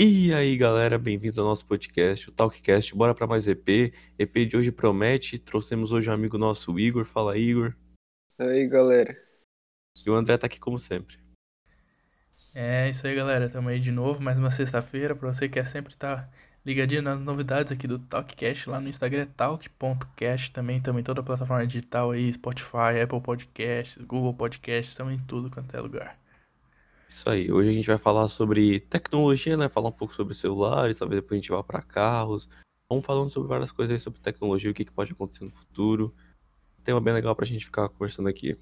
E aí, galera, bem-vindo ao nosso podcast, o Talkcast. Bora para mais EP. EP de hoje promete. Trouxemos hoje um amigo nosso, Igor. Fala, Igor. Aí, galera. E o André tá aqui como sempre. É isso aí, galera. Tamo aí de novo, mais uma sexta-feira. Pra você que quer sempre estar tá ligadinho nas novidades aqui do Talkcast, lá no Instagram é talk.cast. Também estamos em toda a plataforma digital aí, Spotify, Apple Podcasts, Google Podcasts, estamos em tudo quanto é lugar. Isso aí, hoje a gente vai falar sobre tecnologia, né? Falar um pouco sobre celulares, talvez depois a gente vá para carros. Vamos falando sobre várias coisas aí sobre tecnologia, o que, que pode acontecer no futuro. Tema bem legal pra gente ficar conversando aqui.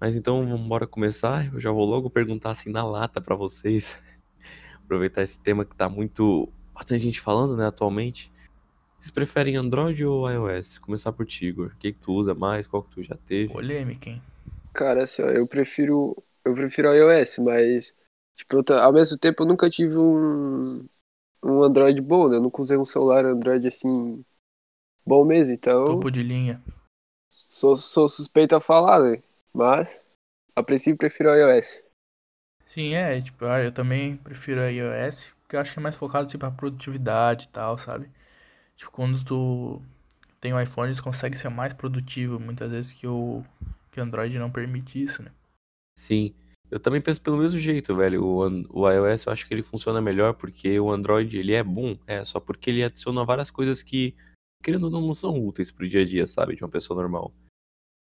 Mas então, vamos embora começar. Eu já vou logo perguntar assim na lata para vocês. Aproveitar esse tema que tá muito. bastante gente falando, né, atualmente. Vocês preferem Android ou iOS? Começar por ti, Igor. O que, que tu usa mais? Qual que tu já teve? Polêmica, hein? Cara, assim, ó, eu prefiro eu prefiro iOS, mas tipo, ao mesmo tempo eu nunca tive um, um Android bom, né? Eu nunca usei um celular Android assim bom mesmo, então. Topo de linha. Sou, sou suspeito a falar, né? Mas a princípio prefiro iOS. Sim, é, tipo, ah, eu também prefiro iOS, porque eu acho que é mais focado assim, pra produtividade e tal, sabe? Tipo, quando tu tem um iPhone, tu consegue ser mais produtivo, muitas vezes que o, que o Android não permite isso, né? Sim. Eu também penso pelo mesmo jeito, velho. O, o iOS eu acho que ele funciona melhor porque o Android ele é bom, é só porque ele adiciona várias coisas que, querendo ou não, não são úteis pro dia a dia, sabe? De uma pessoa normal.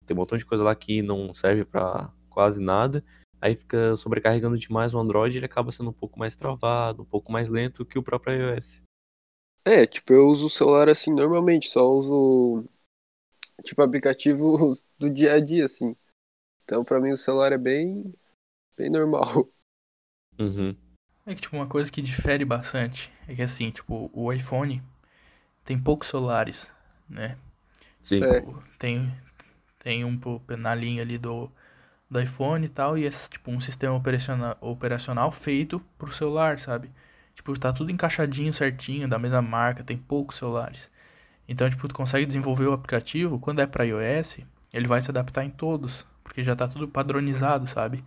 Tem um montão de coisa lá que não serve para quase nada. Aí fica sobrecarregando demais o Android ele acaba sendo um pouco mais travado, um pouco mais lento que o próprio iOS. É, tipo, eu uso o celular assim normalmente, só uso tipo aplicativo do dia a dia, assim. Então, para mim, o celular é bem, bem normal. Uhum. É que, tipo, uma coisa que difere bastante é que, assim, tipo, o iPhone tem poucos celulares, né? Sim. É. Tipo, tem, tem um na linha ali do, do iPhone e tal, e é, tipo, um sistema operacional, operacional feito pro celular, sabe? Tipo, tá tudo encaixadinho certinho, da mesma marca, tem poucos celulares. Então, tipo, tu consegue desenvolver o aplicativo, quando é para iOS, ele vai se adaptar em todos, porque já está tudo padronizado, sabe?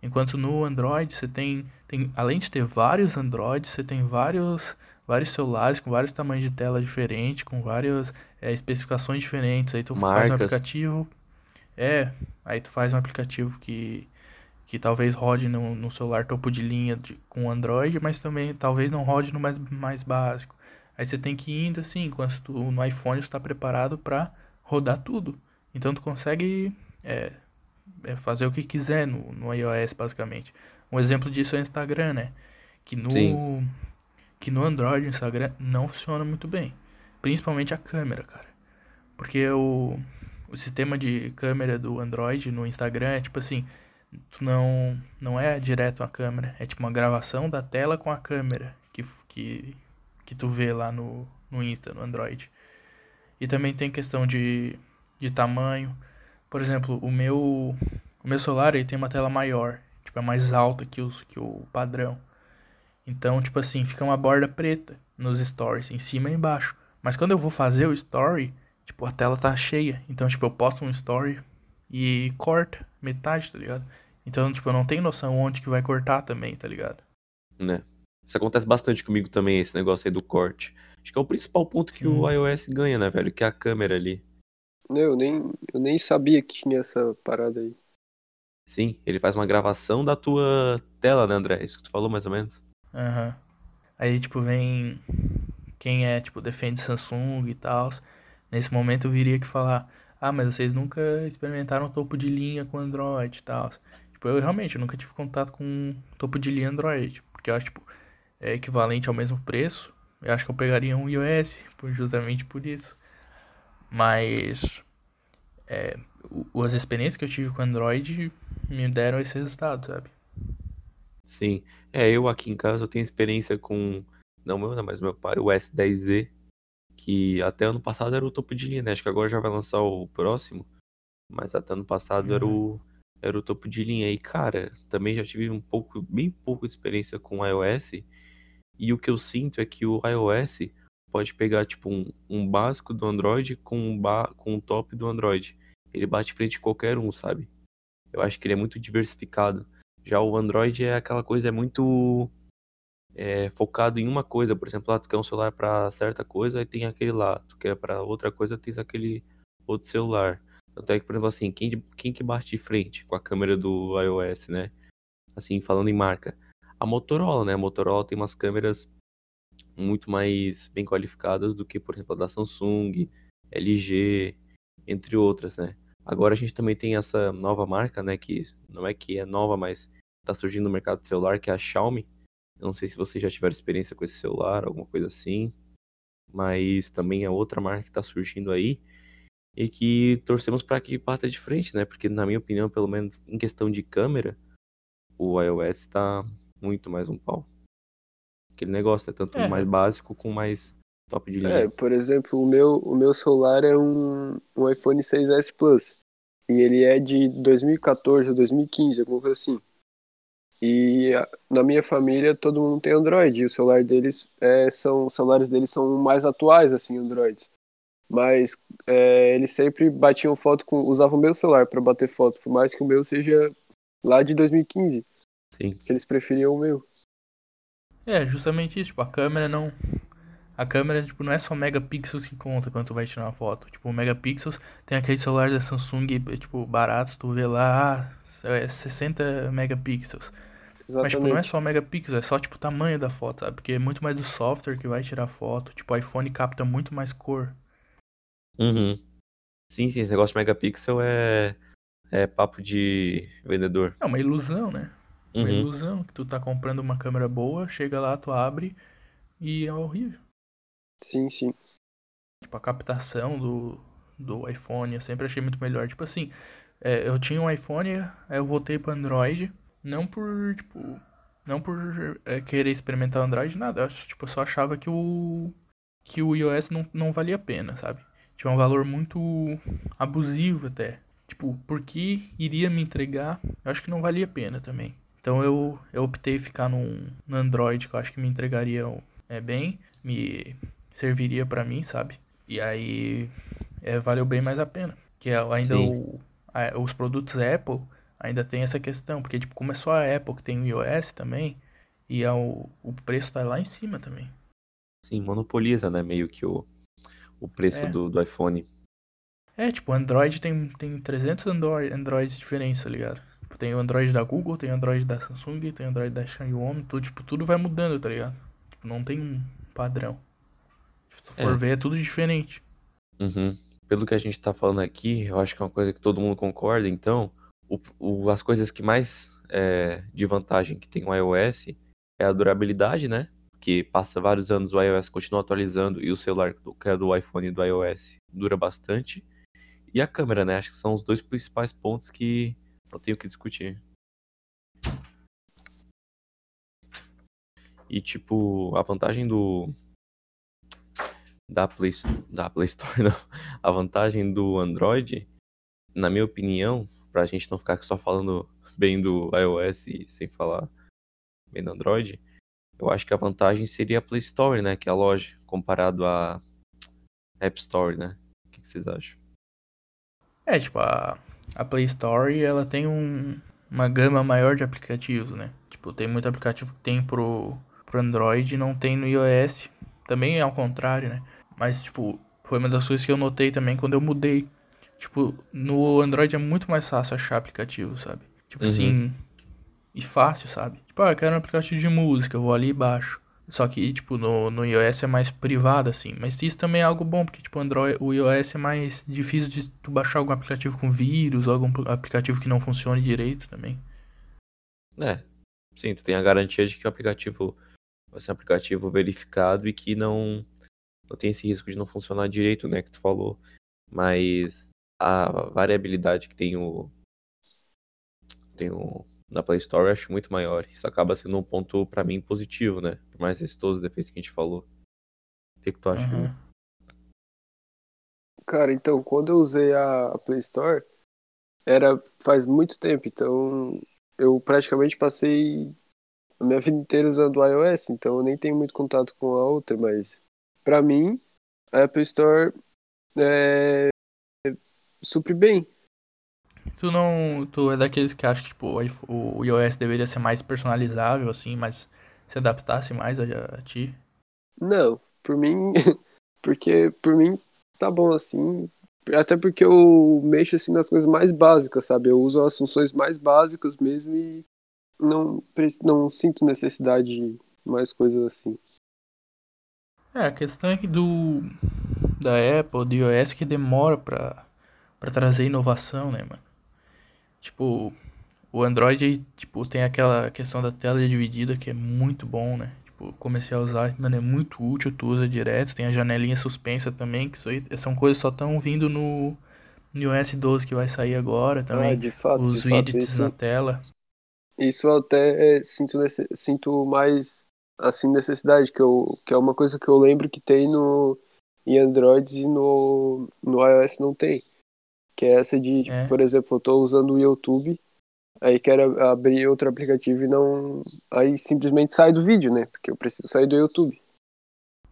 Enquanto no Android você tem, tem, além de ter vários Androids, você tem vários, vários celulares com vários tamanhos de tela diferentes, com várias é, especificações diferentes. Aí tu Marcas. faz um aplicativo, é, aí tu faz um aplicativo que, que talvez rode no, no celular topo de linha de, com Android, mas também talvez não rode no mais, mais básico. Aí você tem que ir indo assim, enquanto tu, no iPhone está preparado para rodar tudo. Então tu consegue é, é, fazer o que quiser no, no iOS, basicamente. Um exemplo disso é o Instagram, né? Que no, Sim. que no Android o Instagram não funciona muito bem. Principalmente a câmera, cara. Porque o, o sistema de câmera do Android no Instagram é tipo assim, tu não, não é direto a câmera, é tipo uma gravação da tela com a câmera que, que, que tu vê lá no, no Insta, no Android. E também tem questão de, de tamanho. Por exemplo, o meu o meu celular ele tem uma tela maior, tipo é mais alta que, os, que o padrão. Então, tipo assim, fica uma borda preta nos stories, em cima e embaixo. Mas quando eu vou fazer o story, tipo, a tela tá cheia. Então, tipo, eu posto um story e corta metade, tá ligado? Então, tipo, eu não tenho noção onde que vai cortar também, tá ligado? Né? Isso acontece bastante comigo também, esse negócio aí do corte. Acho que é o principal ponto que o Sim. iOS ganha, né, velho? Que é a câmera ali. Eu nem, eu nem sabia que tinha essa parada aí. Sim, ele faz uma gravação da tua tela, né, André? Isso que tu falou mais ou menos. Aham. Aí, tipo, vem quem é, tipo, defende Samsung e tal. Nesse momento eu viria que falar, ah, mas vocês nunca experimentaram topo de linha com Android e tal. Tipo, eu realmente eu nunca tive contato com topo de linha Android, porque eu acho, tipo, é equivalente ao mesmo preço. Eu acho que eu pegaria um iOS, por- justamente por isso. Mas é, as experiências que eu tive com Android me deram esse resultado, sabe? Sim. É, eu aqui em casa eu tenho experiência com. Não meu, né, mas meu pai, o S10Z, que até ano passado era o topo de linha, né? Acho que agora já vai lançar o próximo. Mas até ano passado era o, era o topo de linha. E, cara, também já tive um pouco, bem pouco de experiência com iOS. E o que eu sinto é que o iOS pode pegar, tipo, um, um básico do Android com um, ba com um top do Android. Ele bate frente em qualquer um, sabe? Eu acho que ele é muito diversificado. Já o Android é aquela coisa, é muito. é, focado em uma coisa. Por exemplo, lá tu quer um celular para certa coisa e tem aquele lá. Tu quer para outra coisa, tens aquele outro celular. Tanto é que, por exemplo, assim, quem, quem que bate de frente com a câmera do iOS, né? Assim, falando em marca. A Motorola, né? A Motorola tem umas câmeras muito mais bem qualificadas do que, por exemplo, a da Samsung, LG, entre outras, né? Agora a gente também tem essa nova marca, né? Que não é que é nova, mas está surgindo no mercado celular, que é a Xiaomi. Eu não sei se vocês já tiveram experiência com esse celular, alguma coisa assim. Mas também é outra marca que está surgindo aí. E que torcemos para que parta de frente, né? Porque, na minha opinião, pelo menos em questão de câmera, o iOS está muito mais um pau. Aquele negócio, é tanto é. mais básico com mais top de linha. É, por exemplo, o meu, o meu celular é um, um iPhone 6S Plus. E ele é de 2014 ou 2015, alguma coisa assim. E na minha família todo mundo tem Android. E o celular deles é, são, os celulares deles são mais atuais, assim, Androids. Mas é, eles sempre batiam foto com. usavam o meu celular para bater foto, por mais que o meu seja lá de 2015. Sim. Que eles preferiam o meu. É, justamente isso, tipo, a câmera não. A câmera, tipo, não é só megapixels que conta quando tu vai tirar uma foto. Tipo, megapixels tem aquele celular da Samsung, tipo, barato, tu vê lá, ah, é 60 megapixels. Exatamente. Mas, tipo, não é só megapixels, é só, tipo, o tamanho da foto, sabe? Porque é muito mais do software que vai tirar foto. Tipo, o iPhone capta muito mais cor. Uhum. Sim, sim, esse negócio de megapixel é, é papo de vendedor. É uma ilusão, né? Uma uhum. ilusão que tu tá comprando uma câmera boa, chega lá, tu abre e é horrível. Sim, sim. Tipo, a captação do, do iPhone eu sempre achei muito melhor. Tipo assim, é, eu tinha um iPhone, aí eu voltei pro Android, não por, tipo, não por é, querer experimentar o Android, nada. Eu tipo, eu só achava que o que o iOS não, não valia a pena, sabe? Tinha um valor muito abusivo até. Tipo, por que iria me entregar? Eu acho que não valia a pena também. Então eu, eu optei ficar num, no Android, que eu acho que me entregaria é, bem, me serviria para mim, sabe? E aí é, valeu bem mais a pena. Que é ainda o, a, os produtos Apple ainda tem essa questão, porque tipo, como é só a Apple que tem o iOS também, e é o, o preço tá lá em cima também. Sim, monopoliza, né, meio que o, o preço é. do, do iPhone. É, tipo, Android tem, tem 300 Android, Androids diferentes, tá ligado? Tipo, tem o Android da Google, tem o Android da Samsung, tem o Android da Xiaomi, tudo, tipo, tudo vai mudando, tá ligado? Tipo, não tem um padrão. Tipo, se for é. ver, é tudo diferente. Uhum. Pelo que a gente tá falando aqui, eu acho que é uma coisa que todo mundo concorda, então, o, o, as coisas que mais é, de vantagem que tem o iOS é a durabilidade, né? Que passa vários anos o iOS continua atualizando e o celular que é do iPhone e do iOS dura bastante. E a câmera, né? Acho que são os dois principais pontos que tenho que discutir. E tipo, a vantagem do da Play, da Play Store, não. A vantagem do Android, na minha opinião, pra gente não ficar só falando bem do iOS e sem falar bem do Android, eu acho que a vantagem seria a Play Store, né, que é a loja, comparado à App Store, né? O que vocês acham? É, tipo, a, a Play Store, ela tem um, uma gama maior de aplicativos, né? Tipo, tem muito aplicativo que tem pro, pro Android e não tem no iOS. Também é ao contrário, né? Mas, tipo, foi uma das coisas que eu notei também quando eu mudei. Tipo, no Android é muito mais fácil achar aplicativo, sabe? Tipo uhum. assim. E fácil, sabe? Tipo, ah, eu quero um aplicativo de música, eu vou ali e baixo. Só que, tipo, no, no iOS é mais privado, assim. Mas isso também é algo bom, porque, tipo, Android, o iOS é mais difícil de tu baixar algum aplicativo com vírus, algum aplicativo que não funcione direito também. É. Sim, tu tem a garantia de que o aplicativo vai ser um aplicativo verificado e que não, não tem esse risco de não funcionar direito, né, que tu falou. Mas a variabilidade que tem o. Tem o na Play Store eu acho muito maior. Isso acaba sendo um ponto para mim positivo, né? Por mais esses todos os defeitos que a gente falou. O que, que tu acha? Uhum. Cara, então, quando eu usei a Play Store, era faz muito tempo, então eu praticamente passei a minha vida inteira usando o iOS, então eu nem tenho muito contato com a outra, mas para mim a Apple Store é, supre bem. Tu não. Tu é daqueles que acha que tipo, o iOS deveria ser mais personalizável, assim, mais se adaptasse mais a, a ti? Não, por mim, porque por mim tá bom assim. Até porque eu mexo assim nas coisas mais básicas, sabe? Eu uso as funções mais básicas mesmo e não, não sinto necessidade de mais coisas assim. É, a questão é que do da Apple, do iOS que demora pra, pra trazer inovação, né, mano? Tipo, o Android, tipo, tem aquela questão da tela dividida que é muito bom, né? Tipo, comecei a usar, mano, é muito útil, tu usa direto, tem a janelinha suspensa também, que isso aí são coisas que só estão vindo no, no iOS 12 que vai sair agora também. Ah, de fato, Os de widgets fato, isso, na tela. isso eu até é, sinto, sinto mais assim necessidade, que, eu, que é uma coisa que eu lembro que tem no em Android e no, no iOS não tem. Que é essa de, É. por exemplo, eu tô usando o YouTube, aí quero abrir outro aplicativo e não. Aí simplesmente sai do vídeo, né? Porque eu preciso sair do YouTube.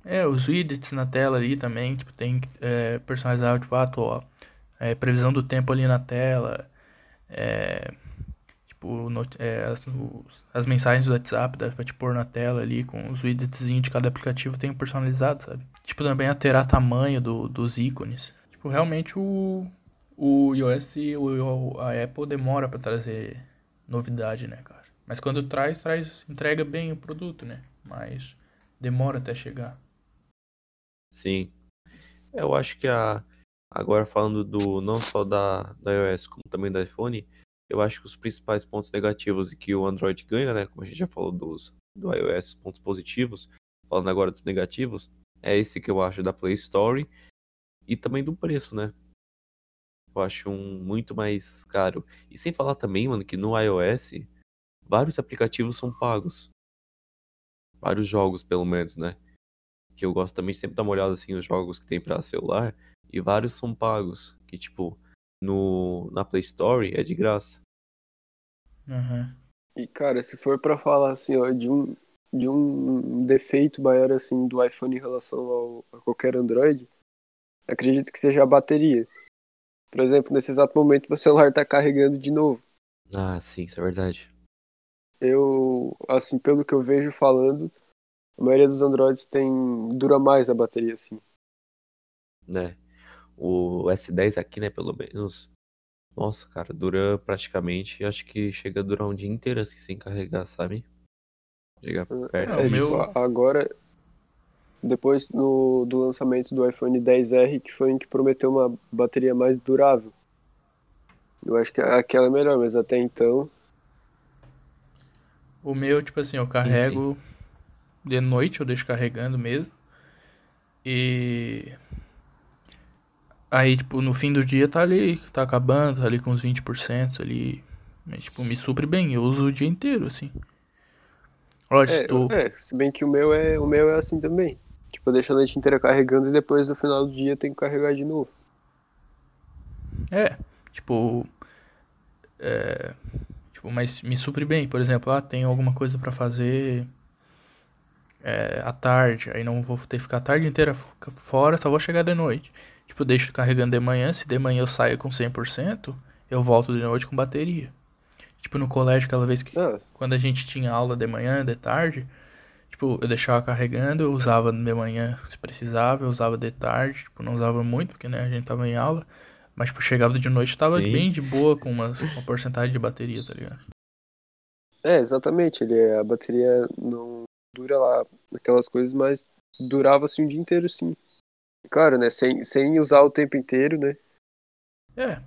É, os widgets na tela ali também, tipo, tem é, personalizado, tipo, ah, ó, é, previsão do tempo ali na tela, é, tipo, not- é, as, os- as mensagens do WhatsApp dá pra te pôr na tela ali, com os widgetzinhos de cada aplicativo tem personalizado, sabe? Tipo, também alterar tamanho do, dos ícones. Tipo, realmente o, o iOS e a Apple demora pra trazer novidade, né, cara? Mas quando traz, traz, entrega bem o produto, né? Mas demora até chegar. Sim. Eu acho que a. Agora falando do não só da, da iOS, como também do iPhone, eu acho que os principais pontos negativos e que o Android ganha, né? Como a gente já falou dos do iOS, pontos positivos, falando agora dos negativos, é esse que eu acho da Play Store e também do preço, né? Eu acho um muito mais caro. E sem falar também, mano, que no iOS vários aplicativos são pagos. Vários jogos, pelo menos, né? Que eu gosto também de sempre dar uma olhada assim os jogos que tem pra celular e vários são pagos, que tipo no na Play Store é de graça. Aham. E, cara, se for pra falar assim, ó, de um, de um defeito maior assim do iPhone em relação ao, a qualquer Android, acredito que seja a bateria. Por exemplo, nesse exato momento meu celular tá carregando de novo. Ah, sim, isso é verdade. Eu, assim, pelo que eu vejo falando, a maioria dos Androids tem dura mais a bateria, assim. Né? O S10 aqui, né, pelo menos. Nossa, cara, dura praticamente, acho que chega a durar um dia inteiro assim sem carregar, sabe? Chega perto É, o É, tipo, meu- agora, depois no, do lançamento do iPhone 10R, que foi em que prometeu uma bateria mais durável. Eu acho que aquela é melhor, mas até então, O meu, tipo assim, eu carrego de noite, eu deixo carregando mesmo. E. Aí, tipo, no fim do dia tá ali, tá acabando, tá ali com uns 20% ali. Mas, tipo, me supre bem, eu uso o dia inteiro, assim. Lógico, é, estou. é, se bem que o meu é, o meu é assim também. Tipo, eu deixo a noite inteira carregando e depois no final do dia eu tenho que carregar de novo. É, tipo. É, tipo, mas me supre bem. Por exemplo, ah, tenho alguma coisa pra fazer é, à tarde. Aí não vou ter que ficar a tarde inteira fo- fora, só vou chegar de noite. Tipo, eu deixo carregando de manhã. Se de manhã eu saio com 100%, eu volto de noite com bateria. Tipo, no colégio, aquela vez que. Ah, Quando a gente tinha aula de manhã, de tarde. Tipo, eu deixava carregando, eu usava de manhã se precisava, eu usava de tarde, tipo, não usava muito, porque né, a gente tava em aula. Mas, tipo, chegava de noite, tava Sim. bem de boa com umas, uma porcentagem de bateria, tá ligado? é, exatamente. Ele, a bateria não dura lá aquelas coisas, mas durava assim o dia inteiro, sim. Claro, né? Sem, sem usar o tempo inteiro, né? É.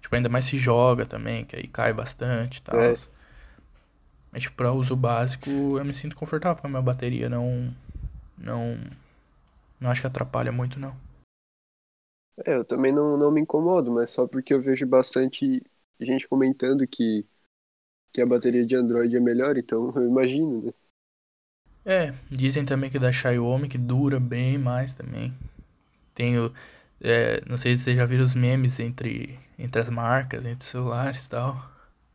Tipo, ainda mais se joga também, que aí cai bastante e tal. É. Mas, tipo, pra uso básico, eu me sinto confortável com a minha bateria, não. Não. Não acho que atrapalha muito, não. É, eu também não, não me incomodo, mas só porque eu vejo bastante gente comentando que, que a bateria de Android é melhor, então eu imagino, né? É, dizem também que da Xiaomi que dura bem mais também. Tenho, é, não sei se vocês já viram os memes entre, entre as marcas, entre os celulares e tal.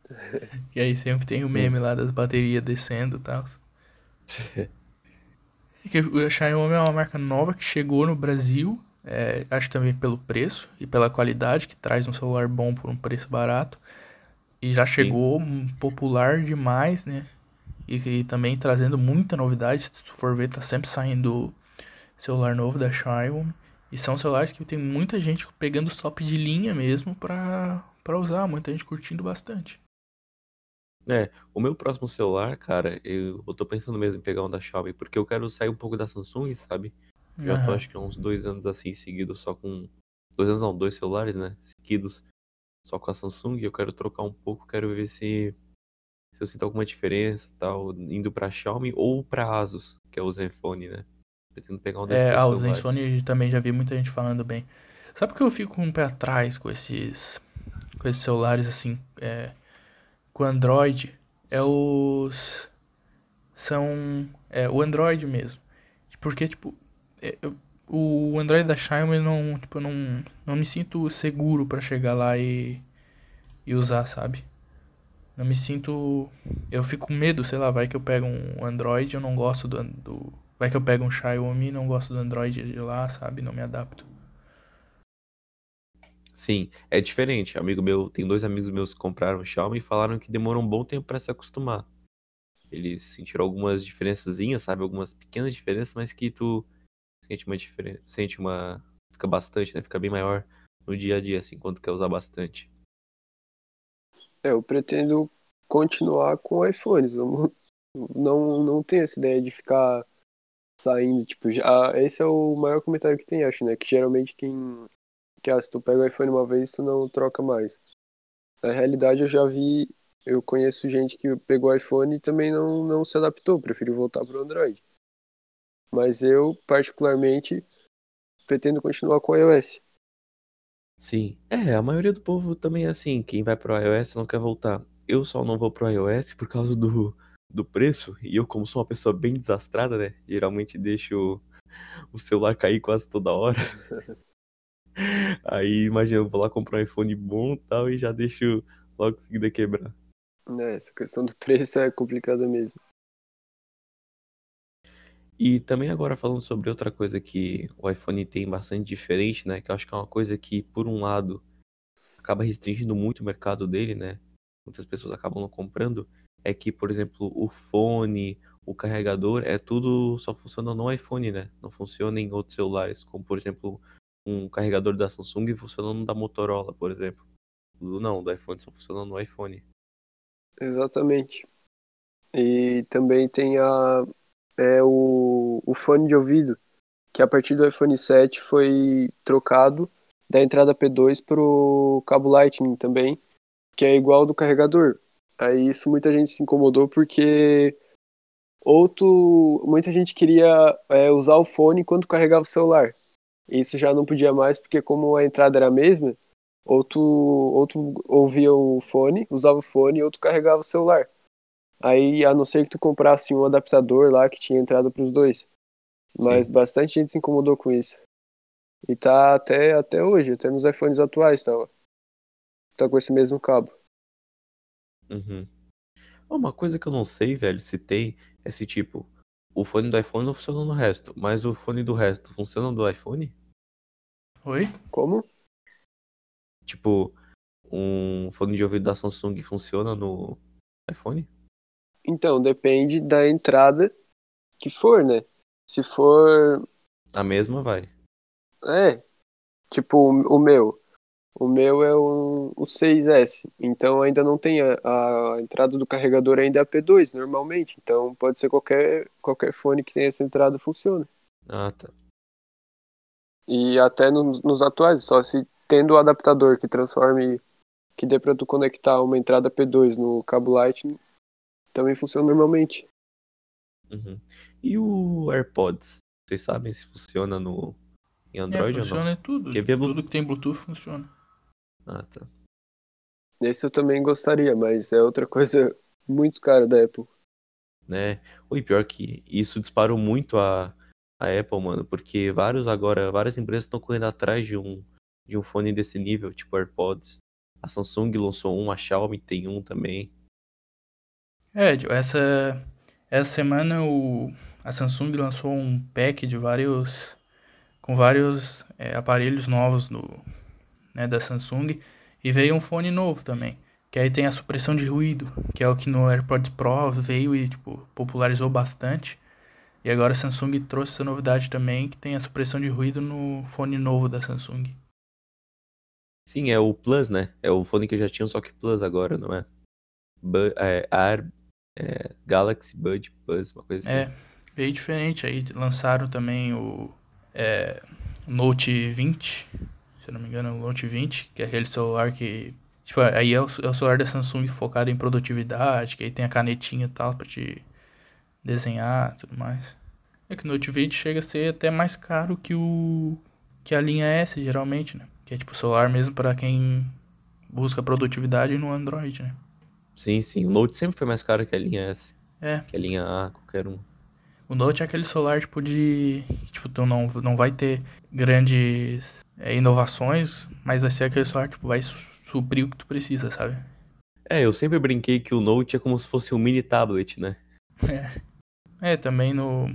E aí sempre tem o meme lá das baterias descendo e tal. A Xiaomi é uma marca nova que chegou no Brasil, é, acho também pelo preço e pela qualidade, que traz um celular bom por um preço barato. E já chegou um popular demais, né? e, e, também trazendo muita novidade. Se tu for ver, tá sempre saindo celular novo da Xiaomi. E são celulares que tem muita gente pegando os top de linha mesmo pra, pra usar, muita gente curtindo bastante. É, o meu próximo celular, cara, eu, eu tô pensando mesmo em pegar um da Xiaomi, porque eu quero sair um pouco da Samsung, sabe? Já tô acho que há uns dois anos assim seguidos só com. Dois anos não, dois celulares, né? Seguidos só com a Samsung. Eu quero trocar um pouco, quero ver se, se eu sinto alguma diferença tal, indo pra Xiaomi ou pra Asus, que é o Zenfone, né? Pretendo pegar um desses É, ah, o Zenfone também já vi muita gente falando bem. Sabe por que eu fico com um pé atrás com esses. com esses celulares assim? É, com Android? É os. São. É o Android mesmo. Porque, tipo, é, o Android da Xiaomi não, tipo, não, não me sinto seguro para chegar lá e, e usar, sabe? Não me sinto. Eu fico com medo, sei lá, vai que eu pego um Android, eu não gosto do. do vai que eu pego um Xiaomi, não gosto do Android de lá, sabe? Não me adapto. Sim, é diferente. Amigo meu, tem dois amigos meus que compraram o Xiaomi e falaram que demorou um bom tempo para se acostumar. Eles sentiram algumas diferençazinhas, sabe? Algumas pequenas diferenças, mas que tu sente uma diferença, sente uma, fica bastante, né? Fica bem maior no dia a dia, assim, quando quer usar bastante. É, eu pretendo continuar com iPhones. Eu não, não tenho essa ideia de ficar saindo, tipo, já, esse é o maior comentário que tem, acho, né? Que geralmente quem, que ah, se tu pega o iPhone uma vez, tu não troca mais. Na realidade, eu já vi, eu conheço gente que pegou o iPhone e também não, não se adaptou, preferiu voltar pro Android. Mas eu, particularmente, pretendo continuar com o iOS. Sim. É, a maioria do povo também é assim. Quem vai pro iOS não quer voltar. Eu só não vou pro iOS por causa do, do preço. E eu, como sou uma pessoa bem desastrada, né? Geralmente deixo o celular cair quase toda hora. Aí, imagina, eu vou lá comprar um iPhone bom e tal e já deixo logo em seguida quebrar. É, essa questão do preço é complicada mesmo. E também agora falando sobre outra coisa que o iPhone tem bastante diferente, né? Que eu acho que é uma coisa que, por um lado, acaba restringindo muito o mercado dele, né? Muitas pessoas acabam não comprando. É que, por exemplo, o fone, o carregador, é tudo só funciona no iPhone, né? Não funciona em outros celulares, como por exemplo, um carregador da Samsung funcionando da Motorola, por exemplo. Não, do iPhone só funciona no iPhone. Exatamente. E também tem a, é o, o fone de ouvido, que a partir do iPhone 7 foi trocado da entrada P2 para o cabo Lightning também, que é igual do carregador. Aí isso muita gente se incomodou porque outro, muita gente queria é, usar o fone enquanto carregava o celular. Isso já não podia mais porque como a entrada era a mesma, outro, outro ouvia o fone, usava o fone e outro carregava o celular. Aí, a não ser que tu comprasse um adaptador lá que tinha entrada para os dois. Mas Sim. bastante gente se incomodou com isso. E tá até, até hoje, até nos iPhones atuais tá, tá com esse mesmo cabo. Uhum. Uma coisa que eu não sei, velho, se tem, é se tipo, o fone do iPhone não funciona no resto, mas o fone do resto funciona no iPhone? Oi? Como? Tipo, um fone de ouvido da Samsung funciona no iPhone? Então, depende da entrada que for, né? Se for. A mesma vai. É. Tipo, o, meu. O meu é o, o 6S. Então ainda não tem a, a entrada do carregador ainda é a P2 normalmente. Então pode ser qualquer, qualquer fone que tenha essa entrada funciona. Ah, tá. E até no, nos atuais, só se tendo o adaptador que transforme, que dê pra tu conectar uma entrada P2 no cabo Lightning, também funciona normalmente. Uhum. E o AirPods? Vocês sabem se funciona no em Android é, ou não? Funciona tudo. Via... Tudo que tem Bluetooth funciona. Ah, tá. Esse eu também gostaria, mas é outra coisa muito cara da Apple. Né? O pior que isso disparou muito a, a Apple, mano, porque vários agora, várias empresas estão correndo atrás de um de um fone desse nível, tipo AirPods. A Samsung lançou um, a Xiaomi tem um também. É, essa, essa semana o, a Samsung lançou um pack de vários. com vários é, aparelhos novos do, né, da Samsung. E veio um fone novo também. Que aí tem a supressão de ruído, que é o que no AirPods Pro veio e tipo, popularizou bastante. E agora a Samsung trouxe essa novidade também, que tem a supressão de ruído no fone novo da Samsung. Sim, é o Plus, né? É o fone que já tinha, só que Plus agora, não é? Bu é Ar é, Galaxy Bud Plus, uma coisa assim. É, veio diferente. Aí lançaram também o é, Note 20, se eu não me engano, o Note 20, que é aquele celular que. Tipo, aí é o, é o celular da Samsung focado em produtividade, que aí tem a canetinha e tal pra te desenhar e tudo mais. É que o Note 20 chega a ser até mais caro que o. que a linha S, geralmente, né? Que é tipo celular mesmo para quem busca produtividade no Android, né? Sim, sim. O Note sempre foi mais caro que a linha S. É. Que a linha A, qualquer um. O Note é aquele celular tipo de. Tipo, tu não, não vai ter grandes é, inovações, mas vai ser aquele celular tipo, vai suprir o que tu precisa, sabe? É, eu sempre brinquei que o Note é como se fosse um mini tablet, né? É. É, também no.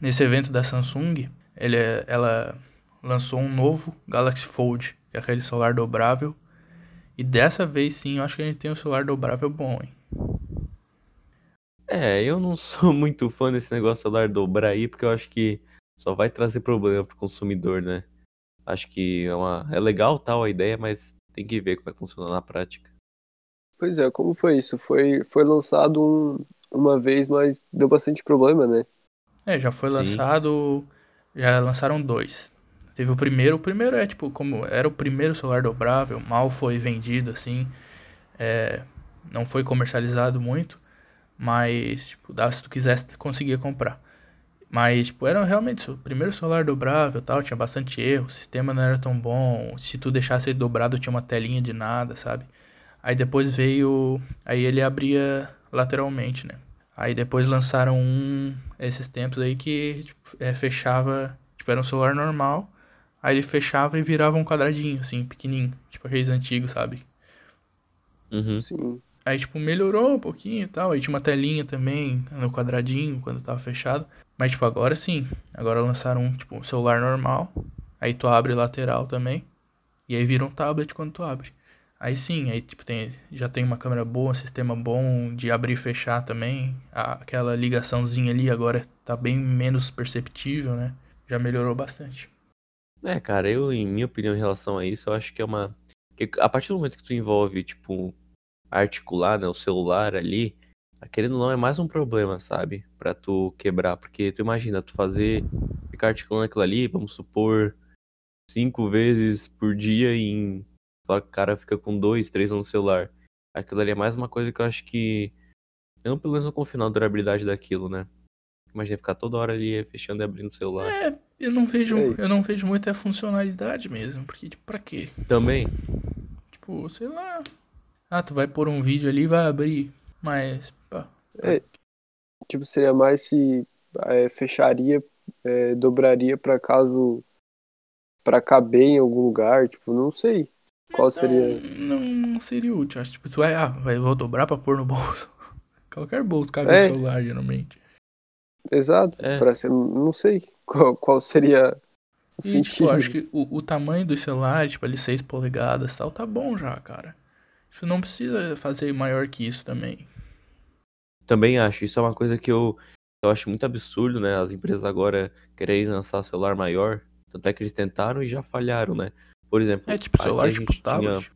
Nesse evento da Samsung, ele, é, ela lançou um novo Galaxy Fold, que é aquele celular dobrável. E dessa vez sim, eu acho que a gente tem um celular dobrável bom, hein? É, eu não sou muito fã desse negócio de celular dobrar aí, porque eu acho que só vai trazer problema pro consumidor, né? Acho que é, uma... é legal tal a ideia, mas tem que ver como é que funciona na prática. Pois é, como foi isso? Foi, foi lançado um, uma vez, mas deu bastante problema, né? É, já foi Sim. lançado. Já lançaram dois. Teve o primeiro. O primeiro é tipo, como era o primeiro celular dobrável, mal foi vendido assim. É, não foi comercializado muito. Mas, tipo, dá, se tu quisesse, conseguia comprar. Mas, tipo, era realmente o primeiro celular dobrável tal, tinha bastante erro, o sistema não era tão bom. Se tu deixasse ele dobrado, tinha uma telinha de nada, sabe? Aí depois veio. Aí ele abria lateralmente, né? Aí depois lançaram um esses tempos aí que tipo, é, fechava. Tipo, era um celular normal. Aí ele fechava e virava um quadradinho, assim, pequenininho. Tipo aqueles antigos, sabe? Uhum. Sim. Aí, tipo, melhorou um pouquinho e tal. Aí tinha uma telinha também no quadradinho quando tava fechado. Mas, tipo, agora sim. Agora lançaram um, tipo, um celular normal. Aí tu abre lateral também. E aí vira um tablet quando tu abre. Aí sim, aí tipo, tem, já tem uma câmera boa, um sistema bom de abrir e fechar também. Aquela ligaçãozinha ali agora tá bem menos perceptível, né? Já melhorou bastante. É, cara, eu, em minha opinião em relação a isso, eu acho que é uma. a partir do momento que tu envolve, tipo, articular, né, o celular ali, querendo ou não, é mais um problema, sabe? Pra tu quebrar. Porque tu imagina, tu fazer, ficar articulando aquilo ali, vamos supor, cinco vezes por dia em. Só que o cara fica com dois, três no celular. Aquilo ali é mais uma coisa que eu acho que. Eu não, pelo menos não confio na durabilidade daquilo, né? Imagina ficar toda hora ali fechando e abrindo o celular. É, eu não vejo, Ei. eu não vejo muita funcionalidade mesmo, porque tipo, pra quê? Também, Tipo, sei lá. Ah, tu vai pôr um vídeo ali e vai abrir. Mas. É, tipo, seria mais se é, fecharia, é, dobraria pra caso. pra caber em algum lugar, tipo, não sei. Qual seria. Não, não seria útil. Acho tipo, tu vai, ah, vai, vou dobrar pra pôr no bolso. Qualquer bolso cabe É. no celular, geralmente. Exato, É. pra ser. Não sei qual, qual seria o E, tipo, sentido. acho que o, o tamanho dos celulares, tipo, ali 6 polegadas e tal, tá bom já, cara. Tipo, não precisa fazer maior que isso também. Também acho. Isso é uma coisa que eu, eu acho muito absurdo, né? As empresas agora quererem lançar celular maior. Tanto é que eles tentaram e já falharam, né? Por exemplo, É tipo celular tipo gente tinha, tablet.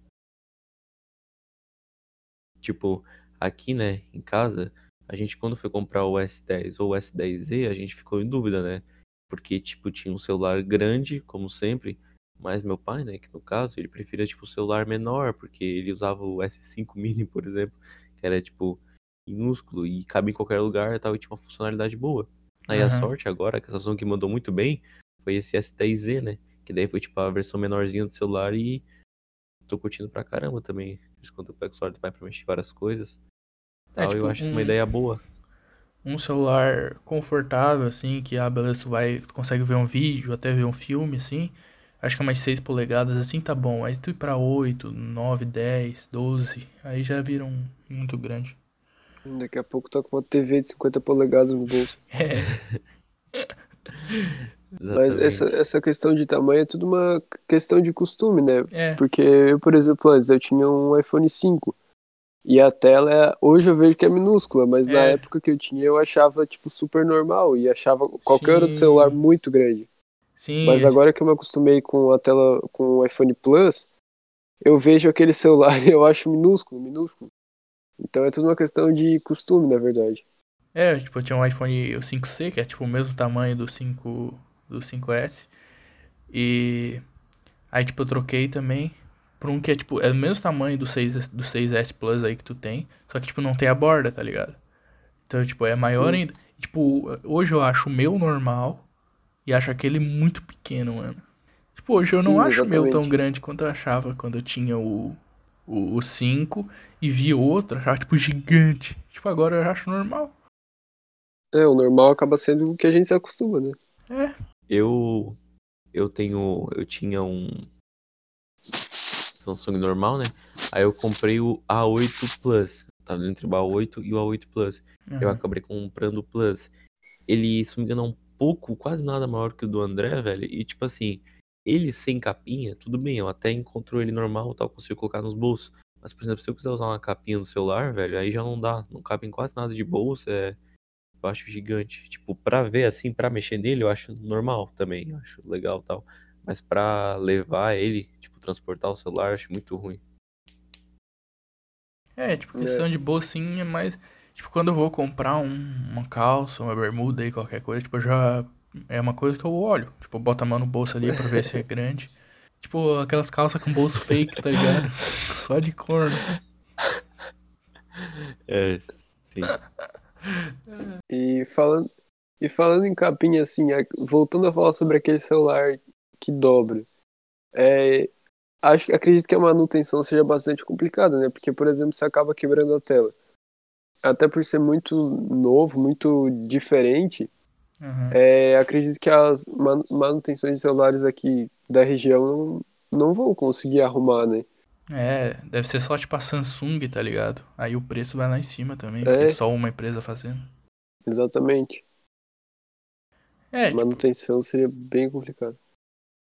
tipo, aqui, né, em casa, a gente quando foi comprar o S10 ou o S10Z, a gente ficou em dúvida, né? Porque, tipo, tinha um celular grande, como sempre, mas meu pai, né, que no caso, ele preferia, tipo, o celular menor, porque ele usava o S5 mini, por exemplo, que era, tipo, minúsculo e cabe em qualquer lugar e tal, e tinha uma funcionalidade boa. Aí a Aham. sorte agora, que a Samsung mandou muito bem, foi esse S10Z, né? Que daí foi, tipo, a versão menorzinha do celular e tô curtindo pra caramba também. Por isso quando eu pego o celular do pai pra mexer várias coisas. É, Tal, tipo, eu acho isso uma um- ideia boa. Um celular confortável, assim, que, ah, beleza, tu vai, tu consegue ver um vídeo, até ver um filme, assim. Acho que umas 6 polegadas, assim, tá bom. Aí tu ir pra 8, 9, 10, 12, aí já viram muito grande. Daqui a pouco tá com uma TV de 50 polegadas no bolso. É, Mas essa, essa questão de tamanho é tudo uma questão de costume, né? é. Porque eu, por exemplo, antes eu tinha um iPhone 5. E a tela, é, hoje eu vejo que é minúscula, mas na É. época que eu tinha eu achava, tipo, super normal e achava qualquer outro Sim. celular muito grande. Sim, Mas agora que eu me acostumei com a tela, com o iPhone Plus, eu vejo aquele celular e eu acho minúsculo, minúsculo. Então é tudo uma questão de costume, na verdade. É, tipo, eu tinha um iPhone 5C, que é tipo o mesmo tamanho do 5 do 5S. E aí tipo eu troquei também por um que é tipo, é o mesmo tamanho do 6 do 6S Plus aí que tu tem, só que tipo não tem a borda, tá ligado? Então, tipo, é maior Sim. ainda. Tipo, hoje eu acho o meu normal e acho aquele muito pequeno, mano. Tipo, hoje eu não Sim, acho o meu tão grande quanto eu achava quando eu tinha o o, o 5 e vi outro, achava tipo gigante. Tipo, agora eu acho normal. É, o normal acaba sendo o que a gente se acostuma, né? É, Eu eu tenho eu tinha um Samsung normal, né? Aí eu comprei o A8 Plus. Tava entre o A8 e o A8 Plus. Eu aham. acabei comprando o Plus. Ele, se não me engano, é um pouco, quase nada maior que o do André, velho. E tipo assim, ele sem capinha, tudo bem, eu até encontro ele normal, tal, consigo colocar nos bolsos. Mas, por exemplo, se eu quiser usar uma capinha no celular, velho, aí já não dá. Não cabe em quase nada de bolsa, é. Eu acho gigante. Tipo, pra ver assim, pra mexer nele, eu acho normal também. Eu acho legal tal. Mas pra levar ele, tipo, transportar o celular, eu acho muito ruim. É, tipo, questão de bolsinha, mas, tipo, quando eu vou comprar um- uma calça, uma bermuda aí, qualquer coisa, tipo, eu já. É uma coisa que eu olho. Tipo, boto a mão no bolso ali pra ver se é grande. Tipo, aquelas calças com bolso fake, tá ligado? Só de corno. É, sim. E falando, e falando em capinha, assim, voltando a falar sobre aquele celular que dobra, é, acho acredito que a manutenção seja bastante complicada, né? Porque, por exemplo, você acaba quebrando a tela. Até por ser muito novo, muito diferente, Aham. é, acredito que as man- manutenções de celulares aqui da região não, não vão conseguir arrumar, né? É, deve ser só tipo a Samsung, tá ligado? Aí o preço vai lá em cima também, É. porque é só uma empresa fazendo. Exatamente. É, tipo, Manutenção seria bem complicado.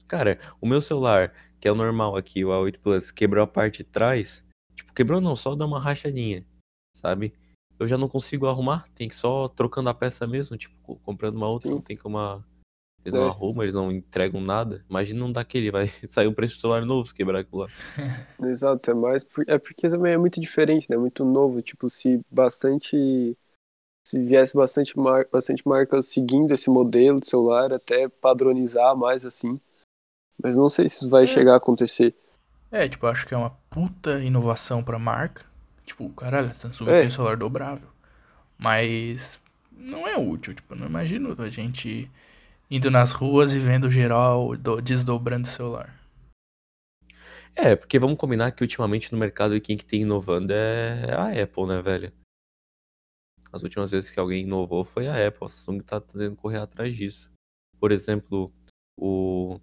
Cara, o meu celular, que é o normal aqui, o A8 Plus, quebrou a parte de trás. Tipo, quebrou não, só dá uma rachadinha, sabe? Eu já não consigo arrumar, tem que só trocando a peça mesmo, tipo, co- comprando uma outra, Sim. não tem como. a- Eles não É. arrumam, eles não entregam nada. Imagina não daquele, vai sair o preço do celular novo se quebrar aquilo lá. Exato, é mais por- é porque também é muito diferente, né? Muito novo, tipo, se bastante se viesse bastante mar, bastante marcas seguindo esse modelo de celular, até padronizar mais assim. Mas não sei se isso vai É. chegar a acontecer. é, tipo, eu acho que é uma puta inovação pra marca. Tipo, caralho, a Samsung É. tem um celular dobrável. Mas não é útil, tipo, eu não imagino a gente indo nas ruas e vendo geral do- desdobrando o celular. É, porque vamos combinar que ultimamente no mercado quem que tem inovando é a Apple, né, velho? As últimas vezes que alguém inovou foi a Apple. A Samsung tá tentando correr atrás disso. Por exemplo, o,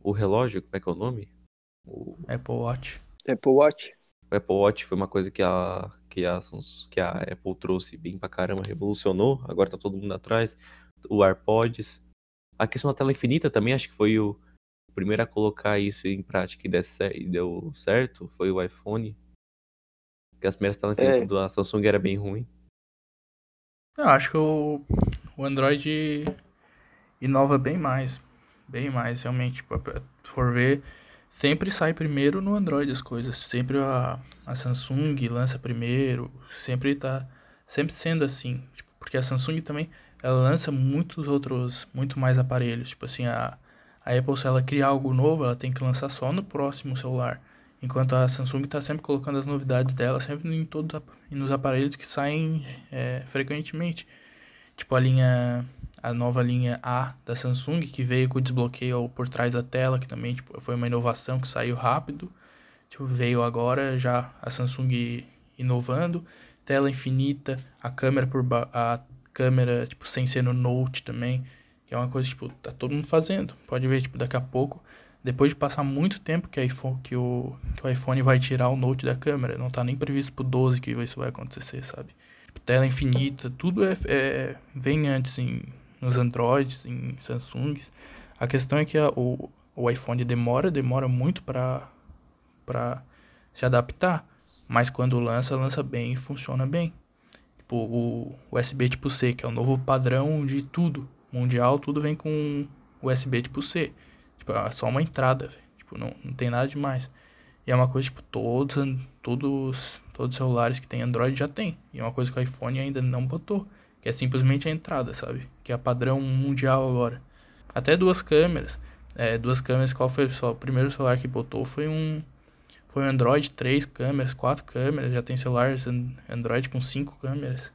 o relógio, como é que é o nome? O, Apple Watch. Apple Watch? o Apple Watch foi uma coisa que a, que, a, que a Apple trouxe bem pra caramba, revolucionou. Agora tá todo mundo atrás. O AirPods. A questão da tela infinita também, acho que foi o primeiro a colocar isso em prática e deu cer- e deu certo. Foi o iPhone. Porque as primeiras telas infinitas É. da Samsung era bem ruim. Eu acho que o, o Android inova bem mais. Bem mais, realmente. Tipo, se for ver, sempre sai primeiro no Android as coisas. Sempre a, a Samsung lança primeiro. Sempre tá. Sempre sendo assim. Tipo, porque a Samsung também ela lança muitos outros. Muito mais aparelhos. Tipo assim, a, a Apple, se ela criar algo novo, ela tem que lançar só no próximo celular. Enquanto a Samsung tá sempre colocando as novidades dela, sempre em todos nos aparelhos que saem é, frequentemente. Tipo a linha. A nova linha A da Samsung, que veio com o desbloqueio por trás da tela, que também tipo, foi uma inovação que saiu rápido. Tipo, veio agora já a Samsung inovando. Tela infinita, a câmera por a câmera tipo sem ser no Note também, que é uma coisa tipo, tá todo mundo fazendo. Pode ver, tipo, daqui a pouco, depois de passar muito tempo que, iPhone, que, o, que o iPhone vai tirar o Note da câmera, não tá nem previsto pro 12 que isso vai acontecer, sabe? Tipo, tela infinita, tudo é, é- vem antes em, nos Androids, em Samsungs. A questão é que a- o, o iPhone demora, demora muito para para se adaptar. Mas quando lança, lança bem e funciona bem. Tipo, o USB tipo C, que é o novo padrão de tudo. Mundial, tudo vem com USB tipo C. Tipo, é só uma entrada, véio. Tipo, não, não tem nada demais. E é uma coisa, tipo, todos, todos, todos os celulares que tem Android já tem. E é uma coisa que o iPhone ainda não botou. Que é simplesmente a entrada, sabe? Que é padrão mundial agora. Até duas câmeras. É, duas câmeras, qual foi o primeiro celular que botou? Foi um foi um Android, três câmeras, quatro câmeras, já tem celulares Android com cinco câmeras.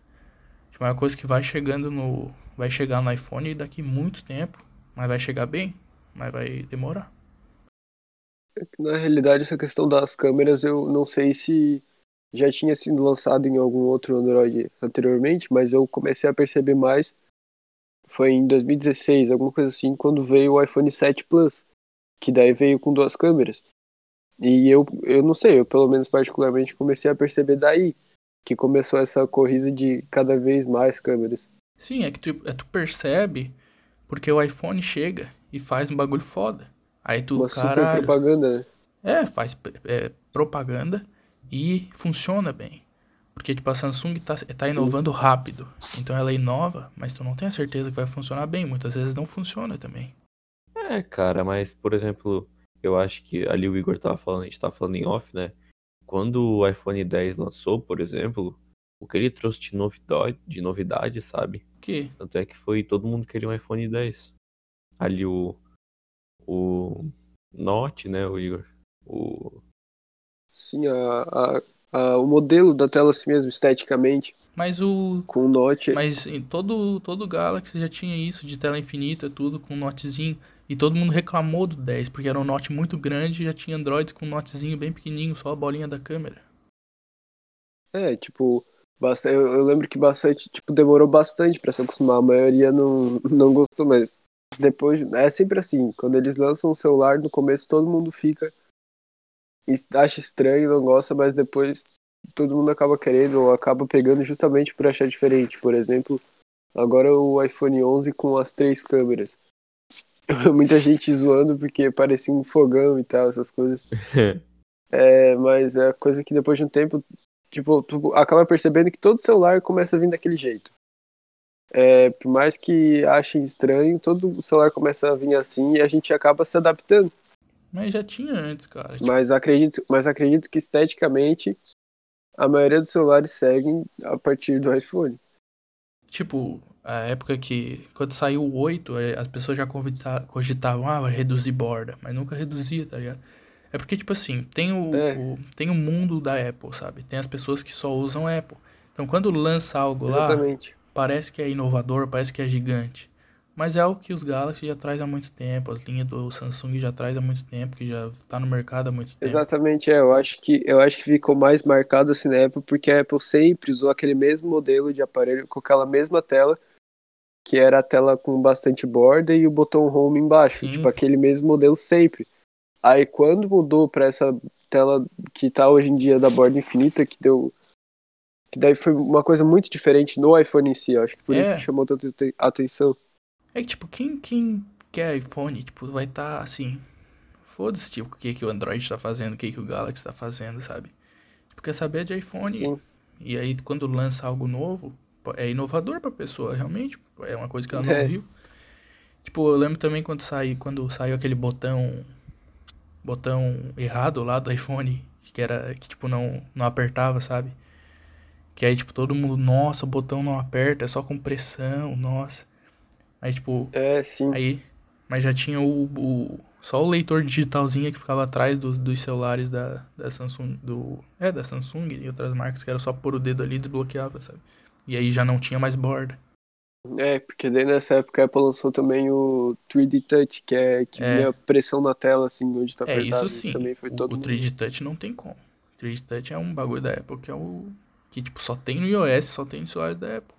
Tipo, é uma coisa que vai chegando no. Vai chegar no iPhone daqui muito tempo. Mas vai chegar bem. Mas vai demorar. Na realidade, essa questão das câmeras eu não sei se já tinha sido lançado em algum outro Android anteriormente, mas eu comecei a perceber mais. Foi em 2016, alguma coisa assim, quando veio o iPhone 7 Plus, que daí veio com duas câmeras. E eu, eu não sei, eu pelo menos particularmente comecei a perceber daí que começou essa corrida de cada vez mais câmeras. Sim, é que tu, é, tu percebe porque o iPhone chega e faz um bagulho foda. Aí tu, Uma caralho, super propaganda, né? É, faz é, propaganda e funciona bem. Porque, tipo, a Samsung tá, tá inovando rápido. Então ela inova, mas tu não tem a certeza que vai funcionar bem. Muitas vezes não funciona também. É, cara, mas, por exemplo, eu acho que ali o Igor tava falando, a gente tava falando em off, né? Quando o iPhone 10 lançou, por exemplo, o que ele trouxe de novidade, de novidade sabe? Que? Tanto é que foi todo mundo queria um iPhone 10. Ali o o Note, né, o Igor? O Sim, a, a, a, o modelo da tela assim mesmo esteticamente. Mas o com o Note. Mas em todo todo Galaxy já tinha isso de tela infinita, tudo com Notezinho. E todo mundo reclamou do 10, porque era um Note muito grande e já tinha Androids com um Notezinho bem pequenininho, só a bolinha da câmera. É, tipo, eu, lembro que bastante, tipo, demorou bastante para se acostumar. A maioria não, não gostou, mas depois. É sempre assim, quando eles lançam um celular, no começo todo mundo fica. acha estranho, não gosta, mas depois todo mundo acaba querendo ou acaba pegando justamente por achar diferente. Por exemplo, agora o iPhone 11 com as três câmeras. muita gente zoando porque parecia um fogão e tal, essas coisas. é, mas é coisa que depois de um tempo, tipo, tu acaba percebendo que todo celular começa a vir daquele jeito. É, por mais que achem estranho, todo celular começa a vir assim e a gente acaba se adaptando. Mas já tinha antes, cara. Tipo... Mas, acredito, mas acredito que esteticamente a maioria dos celulares seguem a partir do iPhone. Tipo, a época que, quando saiu o 8, é, as pessoas já cogitavam, ah, vai reduzir borda, mas nunca reduzia, tá ligado? É porque, tipo assim, tem o, é. o, tem o mundo da Apple, sabe? Tem as pessoas que só usam Apple. Então, quando lança algo Exatamente. lá, parece que é inovador, parece que é gigante. Mas é algo que os Galaxy já traz há muito tempo, as linhas do Samsung já traz há muito tempo, que já tá no mercado há muito tempo. Exatamente, é. Eu acho que, eu acho que ficou mais marcado assim na Apple, porque a Apple sempre usou aquele mesmo modelo de aparelho com aquela mesma tela que era a tela com bastante borda e o botão home embaixo, Sim. tipo aquele mesmo modelo sempre. Aí quando mudou para essa tela que tá hoje em dia da borda infinita, que deu que daí foi uma coisa muito diferente no iPhone em si, acho que por é. isso que chamou tanta atenção. É que tipo, quem quem quer iPhone, tipo, vai estar tá, assim, foda-se tipo, o que que o Android tá fazendo, o que que o Galaxy tá fazendo, sabe? Tipo, quer saber de iPhone. Sim. E aí quando lança algo novo, é inovador pra pessoa, realmente. É uma coisa que ela não é. viu. Tipo, eu lembro também quando saiu, quando saiu aquele botão botão errado lá do iPhone, que era que tipo não não apertava, sabe? Que aí tipo todo mundo, nossa, o botão não aperta, é só com pressão, nossa. Aí tipo, é, sim. Aí, mas já tinha o, o só o leitor digitalzinho que ficava atrás do, dos celulares da, da Samsung, do é da Samsung e outras marcas que era só pôr o dedo ali e desbloqueava, sabe? E aí já não tinha mais borda. É, porque daí nessa época a Apple lançou também o 3D Touch, que é que é. vinha pressão na tela, assim, onde tá apertado. É, isso sim. também foi o, todo o 3D Touch não tem como. O 3D Touch é um bagulho da Apple que é o... Que, tipo, só tem no iOS, só tem no celular da Apple.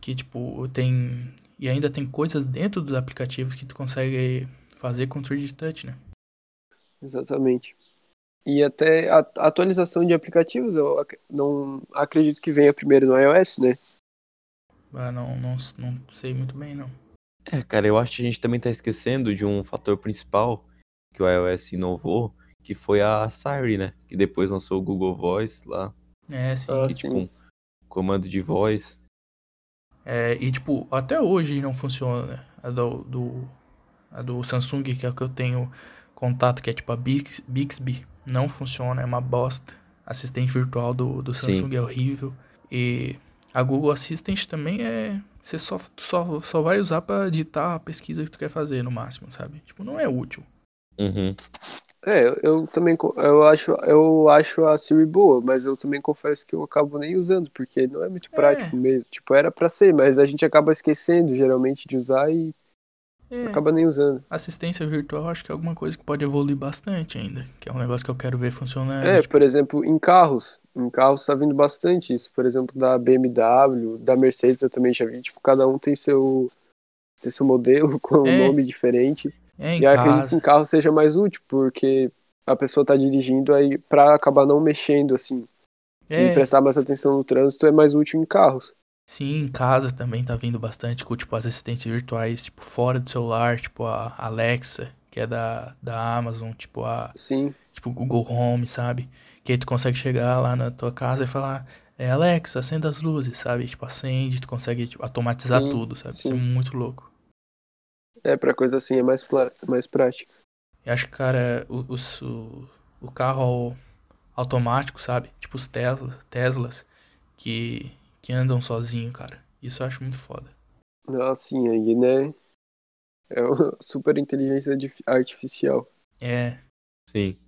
Que, tipo, tem... E ainda tem coisas dentro dos aplicativos que tu consegue fazer com o 3D Touch, né? Exatamente. E até a atualização de aplicativos, eu não acredito que venha primeiro no iOS, né? Ah, não, não, não sei muito bem, não. É, cara, eu acho que a gente também tá esquecendo de um fator principal que o iOS inovou, que foi a Siri, né? Que depois lançou o Google Voice lá, É, sim. Ah, que sim. tipo um comando de voz. É, e tipo, até hoje não funciona, né? A do, do, a do Samsung, que é o que eu tenho contato, que é tipo a Bix, Bixby, não funciona, é uma bosta. Assistente virtual do, do Sim. Samsung é horrível. E a Google Assistant também é. Você só, só, só vai usar pra digitar a pesquisa que tu quer fazer no máximo, sabe? Tipo, não é útil. Uhum. É, eu- eu também eu acho, eu acho a Siri boa, mas eu também confesso que eu acabo nem usando, porque não é muito prático mesmo. Tipo, era pra ser, mas a gente acaba esquecendo geralmente de usar e É, acaba nem usando. assistência virtual acho que é alguma coisa que pode evoluir bastante ainda. Que é um negócio que eu quero ver funcionando. É, tipo, por exemplo, em carros. Em carros tá vindo bastante isso. Por exemplo, da BMW, da Mercedes eu também já vi. Tipo, cada um tem seu, tem seu modelo com um É. nome diferente. é em E eu acredito que em carro seja mais útil, porque a pessoa tá dirigindo aí pra acabar não mexendo assim. E É, prestar mais atenção no trânsito é mais útil em carros. Sim, em casa também tá vindo bastante com, tipo, as assistentes virtuais, tipo, fora do celular, tipo, a Alexa, que é da, da Amazon, tipo, a, Sim, tipo, Google Home, sabe? Que aí tu consegue chegar lá na tua casa e falar, é, Alexa, acenda as luzes, sabe? Tipo, acende, tu consegue, tipo, automatizar Sim, tudo, sabe? Isso é sim. muito louco. é pra coisa assim, é mais, mais prática. Eu acho que, cara, o, o, o, o carro automático, sabe? Tipo, os Tesla, Teslas, que, que andam sozinho, cara. Isso eu acho muito foda. Assim, aí, né? É uma super inteligência artif- artificial. É, Sim.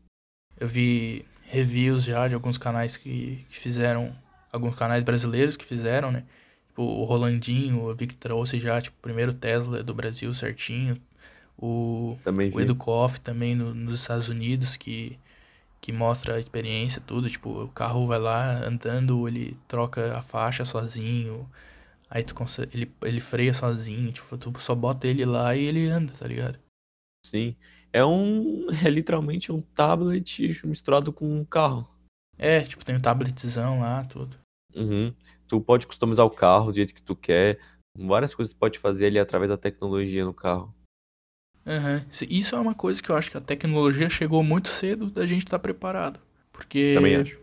Eu vi reviews já de alguns canais que, que fizeram, alguns canais brasileiros que fizeram, né? Tipo, o Rolandinho, eu vi que trouxe já, tipo, o primeiro Tesla do Brasil certinho. O, Também o vi. EduCoff também no- nos Estados Unidos, que, que mostra a experiência, tudo. Tipo, o carro vai lá andando, ele troca a faixa sozinho. Aí tu consegue, ele, ele freia sozinho, tipo, tu só bota ele lá e ele anda, tá ligado? Sim. É um. É literalmente um tablet misturado com um carro. É, tipo, tem um tabletzão lá, tudo. Uhum. Tu pode customizar o carro do jeito que tu quer. Várias coisas tu pode fazer ali através da tecnologia no carro. Aham. Isso- é uma coisa que eu acho que a tecnologia chegou muito cedo da gente estar preparado. Porque, Também acho.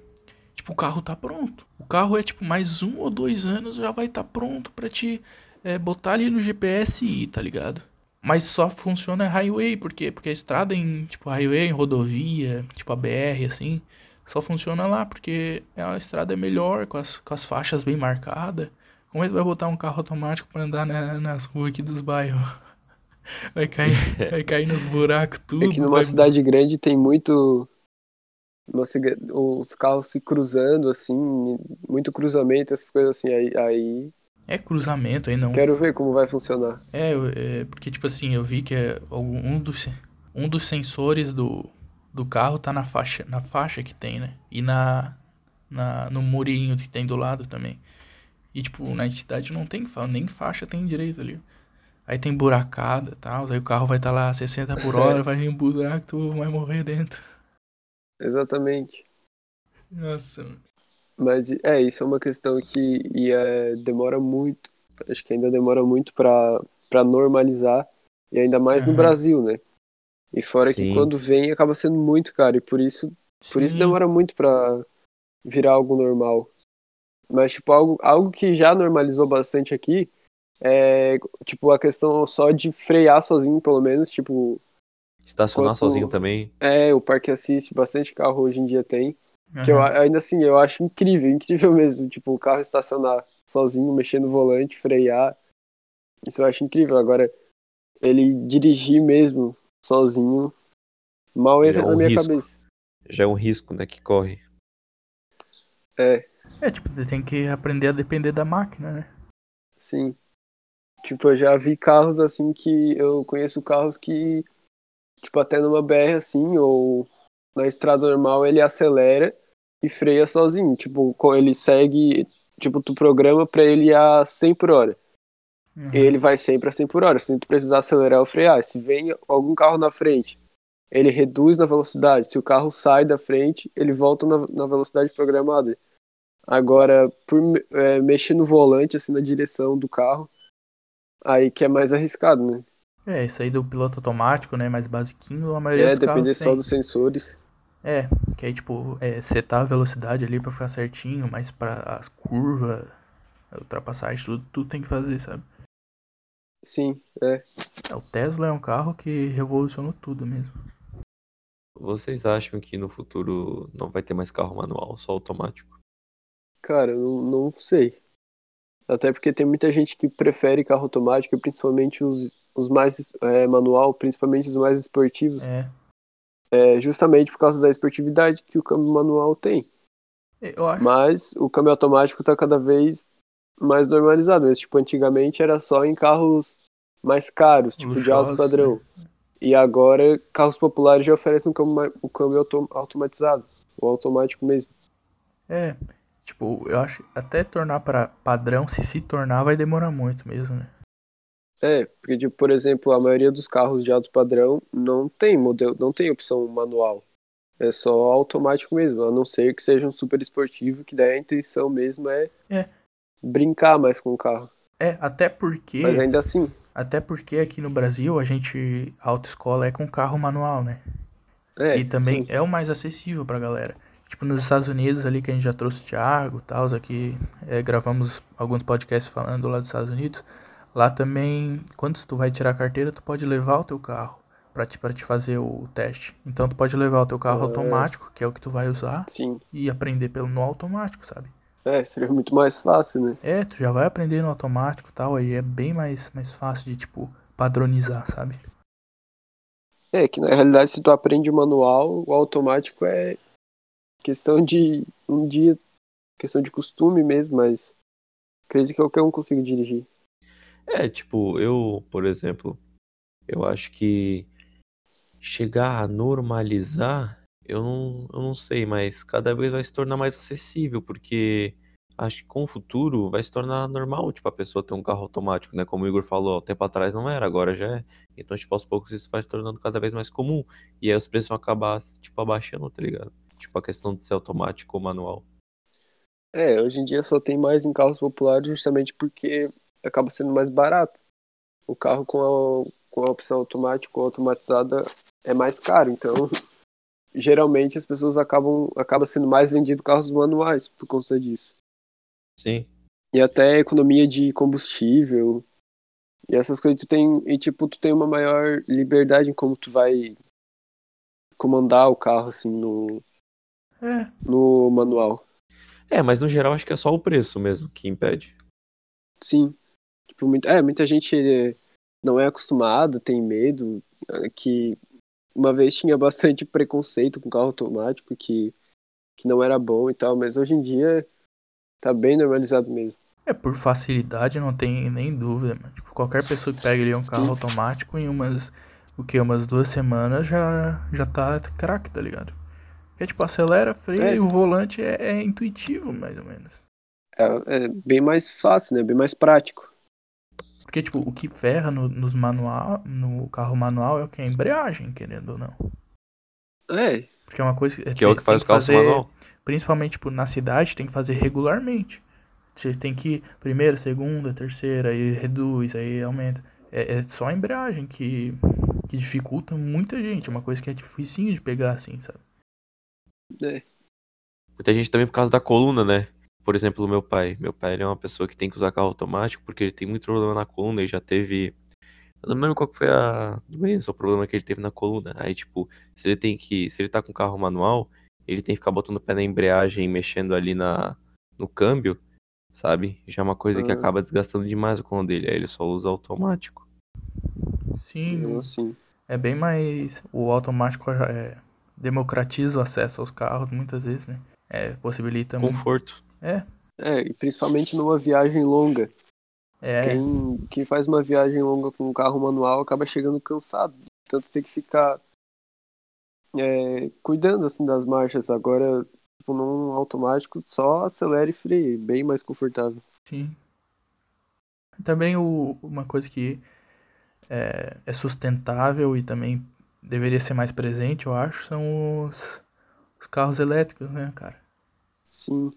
tipo, o carro tá pronto. O carro é, tipo, mais um ou dois anos já vai estar pronto pra te é, botar ali no GPS e ir, tá ligado? Mas só funciona highway, por quê? Porque a estrada em, tipo, highway, em rodovia, tipo a BR, assim, só funciona lá, porque a estrada é melhor, com as, com as faixas bem marcadas. Como é que vai botar um carro automático pra andar na- nas ruas aqui dos bairros? Vai cair, vai cair nos buracos tudo. É que numa vai- cidade grande tem muito. ciga- os carros se cruzando, assim, muito cruzamento, essas coisas assim. Aí, aí É cruzamento aí não. quero ver como vai funcionar. É, é, porque tipo assim, eu vi que é um dos, um dos sensores do, do carro tá na faixa, na faixa que tem, né? E na, na no murinho que tem do lado também. E tipo, na cidade não tem nem faixa tem direito ali. Aí tem buracada e tal, aí o carro vai estar lá 60 por hora, vai vir um buraco, tu vai morrer dentro. Exatamente. Nossa. Mas é, isso é uma questão que e, é, demora muito. Acho que ainda demora muito pra pra normalizar. E ainda mais no Aham. Brasil, né? E fora que Sim. quando vem acaba sendo muito caro. E por isso, por isso demora muito pra virar algo normal. Mas, tipo, algo, algo que já normalizou bastante aqui é, tipo, a questão só de frear sozinho, pelo menos. Tipo, Estacionar Quanto- sozinho também. é, o Parque Assiste, bastante carro hoje em dia tem. Que eu, ainda assim, eu acho incrível, incrível mesmo. Tipo, o carro estacionar sozinho, mexer no volante, frear. Isso eu acho incrível. Agora, ele dirigir mesmo, sozinho, mal entra Já é na um minha risco. cabeça. Já é um risco, né, que corre. É, É, tipo, você tem que aprender a depender da máquina, né? sim. Tipo, eu já vi carros assim que eu conheço carros que, tipo, até numa BR assim, ou na estrada normal, ele acelera e freia sozinho. Tipo, ele segue, tipo, tu programa pra ele ir a 100 por hora. Uhum. ele vai sempre a 100 por hora. Se tu precisar acelerar ou frear, se vem algum carro na frente, ele reduz na velocidade. Se o carro sai da frente, ele volta na, na velocidade programada. Agora, por é, mexer no volante, assim, na direção do carro, aí que é mais arriscado, né? É, isso aí do piloto automático, né? Mais basiquinho, a maioria É, dos carros depender tem. só dos sensores. É, que aí, tipo, é, setar a velocidade ali pra ficar certinho, mas pra as curvas, a ultrapassagem, tudo, tudo tem que fazer, sabe? Sim, é. É, O Tesla é um carro que revolucionou tudo mesmo. Vocês acham que no futuro não vai ter mais carro manual, só automático? Cara, eu não, não sei. Até porque tem muita gente que prefere carro automático, principalmente os, os mais é, manual, principalmente os mais esportivos, É, é, justamente por causa da esportividade que o câmbio manual tem. eu acho. Mas o câmbio automático tá cada vez mais normalizado. Mas, tipo, antigamente era só em carros mais caros, tipo de alto padrão. E agora carros populares já oferecem um câmbio, um câmbio auto- automatizado, ou automático mesmo. É, tipo, eu acho até tornar pra padrão, se se tornar, vai demorar muito mesmo, né? É, porque, tipo, por exemplo, a maioria dos carros de alto padrão não tem modelo, não tem opção manual. É só automático mesmo, a não ser que seja um super esportivo, que daí a intenção mesmo é, É. brincar mais com o carro. É, até porque, Mas ainda assim, até porque aqui no Brasil a gente, a autoescola é com carro manual, né? é, e também sim. é o mais acessível pra galera. Tipo, nos Estados Unidos ali que a gente já trouxe o Thiago e tal, aqui é, gravamos alguns podcasts falando lá dos Estados Unidos. Lá também, quando tu vai tirar a carteira, tu pode levar o teu carro pra te, pra te fazer o teste. Então tu pode levar o teu carro Ah. automático, que é o que tu vai usar, Sim. e aprender pelo no automático, sabe? É, seria muito mais fácil, né? É, tu já vai aprender no automático e tal, aí é bem mais, mais fácil de, tipo, padronizar, sabe? É, que na realidade se tu aprende o manual, o automático é questão de um dia, questão de costume mesmo, mas acredito que qualquer um consiga dirigir. É, tipo, eu, por exemplo, eu acho que chegar a normalizar, eu não, eu não sei, mas cada vez vai se tornar mais acessível, porque acho que com o futuro vai se tornar normal, tipo, a pessoa ter um carro automático, né? Como o Igor falou, há tempo atrás não era, agora já é. Então, tipo, aos poucos isso vai se tornando cada vez mais comum. E aí os preços vão acabar, tipo, abaixando, tá ligado? Tipo, a questão de ser automático ou manual. É, hoje em dia só tem mais em carros populares justamente porque acaba sendo mais barato. O carro com a, com a opção automática ou automatizada é mais caro, então geralmente as pessoas acabam acaba sendo mais vendido carros manuais por conta disso. Sim. E até economia de combustível e essas coisas tu tem e tipo tu tem uma maior liberdade em como tu vai comandar o carro assim no no manual. É, mas no geral acho que é só o preço mesmo que impede. Sim. Tipo, muita, é, muita gente eh, não é acostumada, tem medo, eh, que uma vez tinha bastante preconceito com carro automático, que, que não era bom e tal, mas hoje em dia tá bem normalizado mesmo. é por facilidade, não tem nem dúvida, mano. Tipo, qualquer pessoa que pega ali um carro automático em umas, o que, umas duas semanas já, já tá craque, tá ligado? Porque, tipo, acelera, freia É. e o volante é, é intuitivo, mais ou menos. É, é bem mais fácil, né? Bem mais prático. Porque, tipo, o que ferra no, nos manual, no carro manual é o que? A embreagem, querendo ou não. É, Porque é uma coisa Que é o que faz o carro ser manual. Principalmente, tipo, na cidade, tem que fazer regularmente. Você tem que ir primeira, segunda, terceira, aí reduz, aí aumenta. É, é só a embreagem que, que dificulta muita gente. É uma coisa que é dificinho de pegar assim, sabe? É. Muita gente também por causa da coluna, né? Por exemplo, o meu pai. Meu pai ele é uma pessoa que tem que usar carro automático porque ele tem muito problema na coluna e já teve. Eu não lembro qual que foi a doença, o problema que ele teve na coluna. Aí, tipo, se ele tem que. Se ele tá com carro manual, ele tem que ficar botando o pé na embreagem e mexendo ali na, no câmbio, sabe? Já é uma coisa que Ah. acaba desgastando demais a coluna dele. Aí ele só usa automático. Sim, assim. é bem mais. O automático é, democratiza o acesso aos carros muitas vezes, né? É, possibilita muito. Conforto. É, É, e principalmente numa viagem longa. é. Quem, quem faz uma viagem longa com um carro manual acaba chegando cansado. Tanto tem que ficar é, cuidando assim das marchas. Agora, tipo, num automático, só acelera e freia. Bem mais confortável. Sim. Também o, uma coisa que é, é sustentável e também deveria ser mais presente, eu acho, são os, os carros elétricos, né, cara? Sim,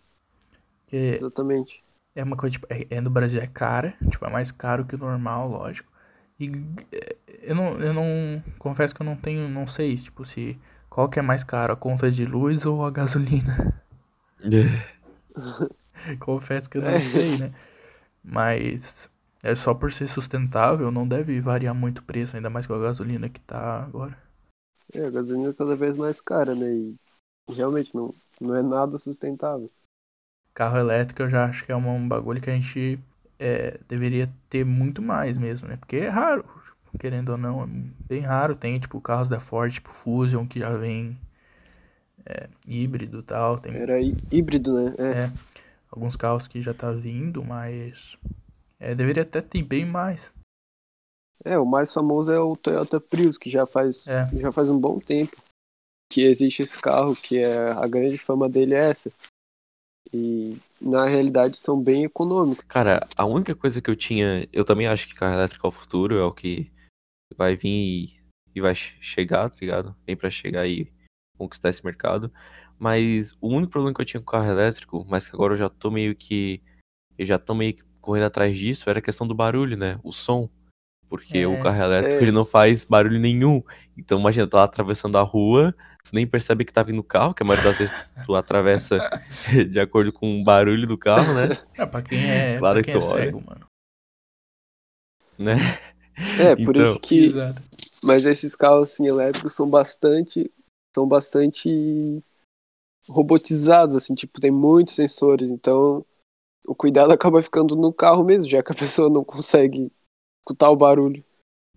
Que exatamente. é uma coisa, tipo, é, é no Brasil é cara, tipo, é mais caro que o normal, lógico. E é, eu não, eu não, confesso que eu não tenho, não sei, tipo, se Qual que é mais caro, a conta de luz ou a gasolina? Confesso que eu não sei, né? Mas é só por ser sustentável, não deve variar muito o preço, ainda mais com a gasolina que tá agora. É, a gasolina é cada vez mais cara, né? E realmente não, não é nada sustentável. Carro elétrico eu já acho que é um bagulho que a gente é, deveria ter muito mais mesmo, né? Porque é raro, querendo ou não, é bem raro. Tem, tipo, carros da Ford, tipo Fusion, que já vem é, híbrido e tal. Tem, Era hí- híbrido, né? É. é, alguns carros que já tá vindo, mas é, deveria até ter bem mais. É, o mais famoso é o Toyota Prius, que já faz, É. já faz um bom tempo que existe esse carro, que é a grande fama dele é essa. E na realidade são bem econômicos. Cara, a única coisa que eu tinha. Eu também acho que carro elétrico é o futuro, é o que vai vir e, e vai che- chegar, tá ligado? Vem pra chegar e conquistar esse mercado. Mas o único problema que eu tinha com carro elétrico, mas que agora eu já tô meio que. Eu já tô meio que correndo atrás disso, era a questão do barulho, né? O som. Porque É, o carro elétrico é. ele não faz barulho nenhum. Então imagina, tu lá atravessando a rua, tu nem percebe que tá vindo carro, que a maioria das vezes tu atravessa de acordo com o barulho do carro, né? É, pra quem é, Claro pra que quem é tu olha. cego, mano. né? É, por Então, isso que. Exato. Mas esses carros assim, elétricos são bastante. São bastante robotizados, assim, tipo, tem muitos sensores, então o cuidado acaba ficando no carro mesmo, já que a pessoa não consegue escutar o barulho.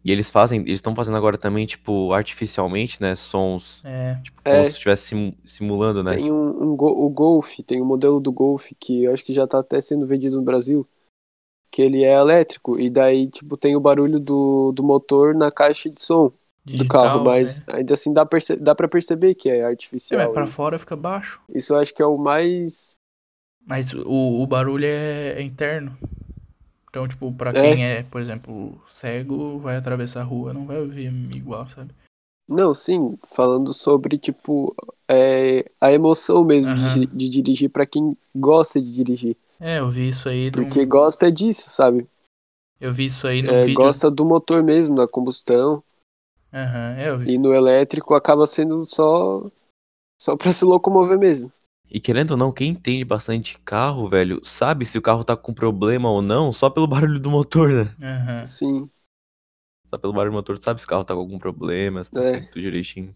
E eles fazem, eles estão fazendo agora também, tipo, artificialmente, né? Sons, É, tipo, É. como se estivesse simu- simulando, né? Tem um, um Go- o Golf, tem um modelo do Golf que eu acho que já tá até sendo vendido no Brasil, que ele é elétrico, e daí, tipo, tem o barulho do, do motor na caixa de som do digital, carro, mas né? ainda assim dá, perce dá pra perceber que é É, artificial. mas pra e fora fica baixo. Isso eu acho que é o mais. Mas o, o barulho é, é interno. Então, tipo, pra É. quem é, por exemplo, cego, vai atravessar a rua, não vai ouvir igual, sabe? Não, sim, falando sobre, tipo, é, a emoção mesmo de, Aham. de dirigir pra quem gosta de dirigir. É, eu vi isso aí num, Porque gosta disso, sabe? eu vi isso aí num É, vídeo. gosta do motor mesmo, da combustão. Aham, é, eu vi. E no elétrico acaba sendo só só para se locomover mesmo. E querendo ou não, quem entende bastante carro, velho, sabe se o carro tá com problema ou não, só pelo barulho do motor, né? Aham. Sim. Só pelo barulho do motor, sabe se o carro tá com algum problema, se tá É. tudo direitinho.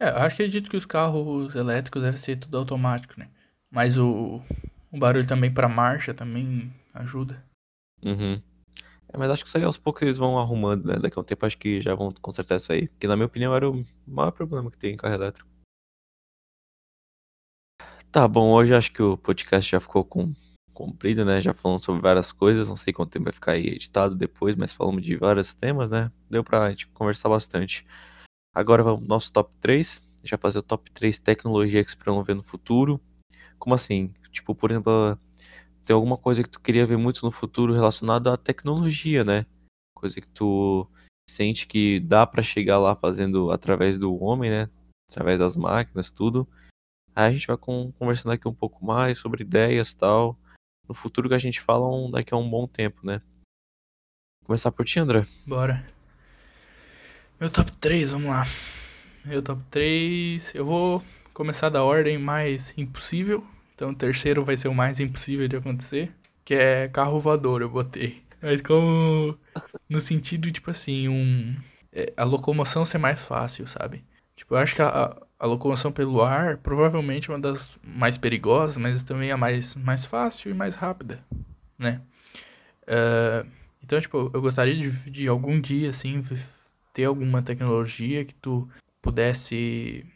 É, eu acredito que os carros elétricos devem ser tudo automático, né? Mas o, o barulho também pra marcha também ajuda. Uhum. É, mas acho que isso aí aos poucos eles vão arrumando, né? Daqui a um tempo acho que já vão consertar isso aí. Porque na minha opinião era o maior problema que tem em carro elétrico. Tá bom, hoje acho que o podcast já ficou com, comprido, né? Já falamos sobre várias coisas, não sei quanto tempo vai ficar aí editado depois, mas falamos de vários temas, né? Deu pra gente conversar bastante. Agora vamos nosso top 3. Já fazer o top 3 tecnologia que esperamos ver no futuro. Como assim? Tipo, por exemplo, tem alguma coisa que tu queria ver muito no futuro relacionado à tecnologia, né? Coisa que tu sente que dá pra chegar lá fazendo através do homem, né? Através das máquinas, tudo. Aí a gente vai com- conversando aqui um pouco mais sobre ideias tal. No futuro que a gente fala um, daqui a um bom tempo, né? Começar por ti, André. Bora. Meu top 3, vamos lá. Meu top 3. Eu vou começar da ordem mais impossível. Então o terceiro vai ser o mais impossível de acontecer. Que é carro voador, eu botei. Mas como. No sentido, tipo assim, um. é, a locomoção ser mais fácil, sabe? Tipo, eu acho que a, a- locomoção pelo ar provavelmente é uma das mais perigosas, mas também a mais, mais fácil e mais rápida, né? Ah, então, tipo, eu gostaria de, de algum dia, assim, ter alguma tecnologia que tu pudesse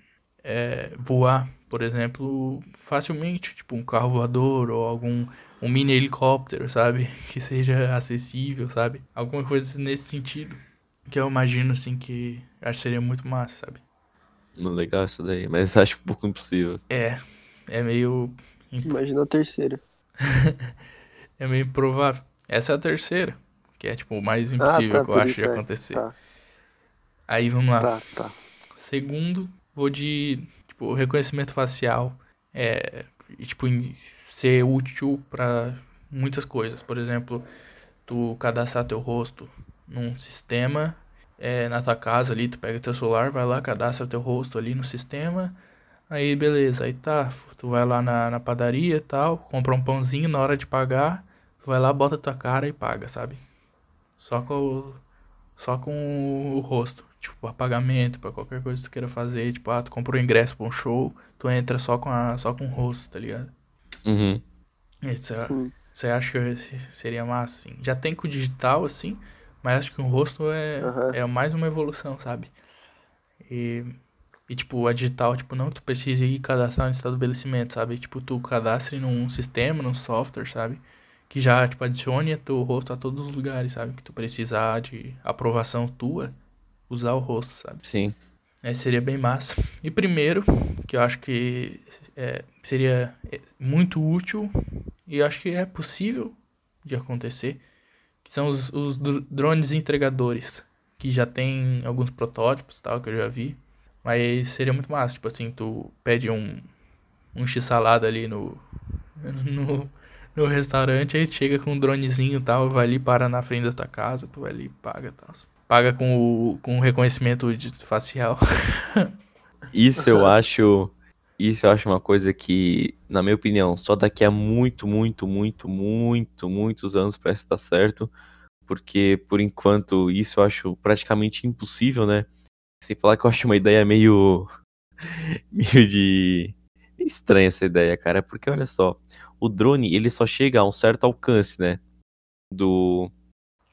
é, voar, por exemplo, facilmente, tipo um carro voador ou algum um mini helicóptero, sabe? Que seja acessível, sabe? Alguma coisa nesse sentido. Que eu imagino, assim, que acho que seria muito massa, sabe? Não legal isso daí, mas acho um pouco impossível. É, é meio. Imagina a terceira. É meio improvável. Essa é a terceira, que é, tipo, o mais impossível tá, que eu acho de é. acontecer. Tá. Aí vamos lá. Tá, tá. Segundo, vou de tipo, reconhecimento facial. É, e, tipo, ser útil para muitas coisas. Por exemplo, tu cadastrar teu rosto num sistema é, na tua casa ali, tu pega teu celular, vai lá, cadastra teu rosto ali no sistema. Aí beleza, aí tá, tu vai lá na, na padaria e tal, compra um pãozinho na hora de pagar, tu vai lá, bota tua cara e paga, sabe? Só com o, só com o rosto, tipo, pra pagamento, pra qualquer coisa que tu queira fazer, tipo, ah, tu comprou um ingresso pra um show, tu entra só com, a, só com o rosto, tá ligado? Uhum. Isso, Sim. você acha que seria massa, assim? Já tem com o digital, assim, mas acho que o rosto é, Aham. é mais uma evolução, sabe? E, e, tipo, a digital, tipo, não que tu precise ir cadastrar no estabelecimento, sabe? Tipo, tu cadastre num sistema, num software, sabe? Que já, tipo, adicione teu rosto a todos os lugares, sabe? Que tu precisar de aprovação tua, usar o rosto, sabe? Sim. É, seria bem massa. E primeiro, que eu acho que é, seria é, muito útil e eu acho que é possível de acontecer, que são os, os dr- drones entregadores, que já tem alguns protótipos tal que eu já vi, mas seria muito massa, tipo assim, tu pede um um x-salada ali no, no no restaurante, aí chega com um dronezinho e tal, vai ali, para na frente da tua casa, tu vai ali e paga tal. Paga com o com o reconhecimento de facial. Isso eu acho. Isso eu acho uma coisa que, na minha opinião, só daqui a muito, muito, muito, muito, muitos anos para isso dar certo. Porque, por enquanto, isso eu acho praticamente impossível, né? Sem falar que eu acho uma ideia meio. meio de. estranha essa ideia, cara. Porque olha só, o drone ele só chega a um certo alcance, né? Do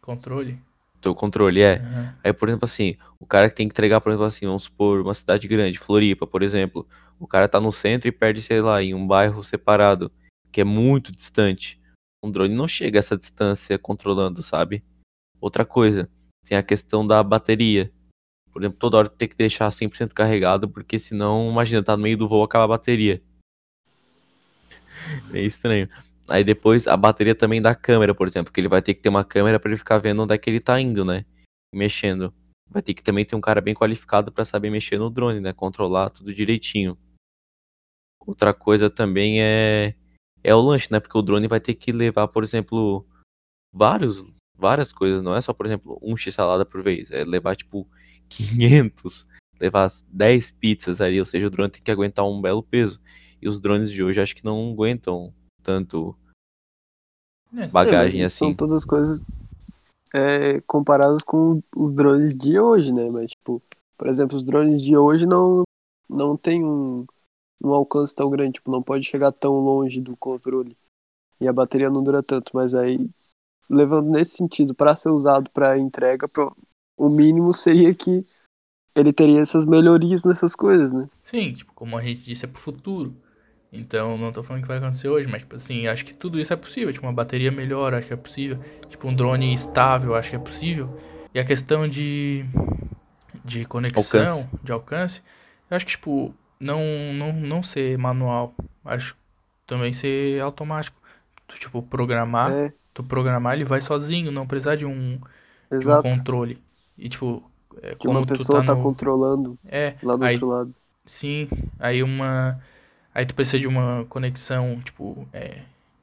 Controle. Teu controle, é. Aham. Aí, por exemplo, assim, o cara que tem que entregar, por exemplo, assim, vamos supor, uma cidade grande, Floripa, por exemplo. O cara tá no centro e perde, sei lá, em um bairro separado, que é muito distante. Um drone não chega a essa distância controlando, sabe? Outra coisa, tem a questão da bateria. Por exemplo, toda hora tem que deixar 100% carregado, porque senão, imagina, tá no meio do voo, acaba a bateria. Meio estranho. Aí depois a bateria também da câmera, por exemplo, que ele vai ter que ter uma câmera pra ele ficar vendo onde é que ele tá indo, né? Mexendo. Vai ter que também ter um cara bem qualificado pra saber mexer no drone, né? Controlar tudo direitinho. Outra coisa também é é o lanche, né? Porque o drone vai ter que levar, por exemplo, vários várias coisas, não é só, por exemplo, um x-salada por vez, é levar tipo 500, levar 10 pizzas ali, ou seja, o drone tem que aguentar um belo peso. E os drones de hoje acho que não aguentam tanto É, É, bagagem são assim. todas coisas é, comparadas com os drones de hoje, né? Mas, tipo, por exemplo, os drones de hoje não, não tem um, um alcance tão grande, tipo, não pode chegar tão longe do controle. E a bateria não dura tanto, mas aí, levando nesse sentido, para ser usado para entrega, pro- o mínimo seria que ele teria essas melhorias nessas coisas, né? Sim, tipo, como a gente disse, é pro futuro. Então, não tô falando que vai acontecer hoje, mas, tipo assim, acho que tudo isso é possível. Tipo, uma bateria melhor, acho que é possível. Tipo, um drone estável, acho que é possível. E a questão de, de conexão, Alcance. de alcance, eu acho que, tipo, não, não, não ser manual. Acho também ser automático. Tu, tipo, programar, É, tu programar, ele vai sozinho, não precisar de um, de um controle. E, tipo, é, Que como uma tu pessoa tá tá no... controlando É, lá do aí outro lado. Sim, aí uma. Aí tu precisa de uma conexão, tipo, é,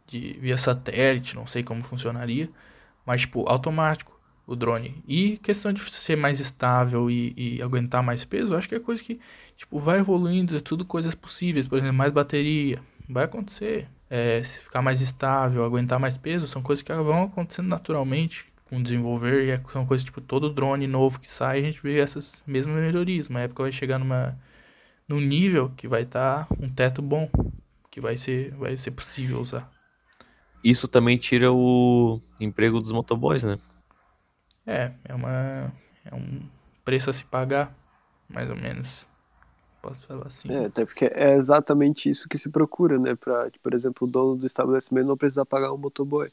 de via satélite, não sei como funcionaria, mas, tipo, automático o drone. E questão de ser mais estável e, e aguentar mais peso, acho que é coisa que, tipo, vai evoluindo, é tudo coisas possíveis, por exemplo, mais bateria, vai acontecer. É, se ficar mais estável, aguentar mais peso, são coisas que vão acontecendo naturalmente com desenvolver, e é- são coisas, tipo, todo drone novo que sai, a gente vê essas mesmas melhorias. Uma época vai chegar numa num nível que vai estar um teto bom, que vai ser, vai ser possível usar. Isso também tira o emprego dos motoboys, né? É, é uma é um preço a se pagar, mais ou menos. Posso falar assim. É, até porque é exatamente isso que se procura, né? Pra, por exemplo, o dono do estabelecimento não precisar pagar um motoboy.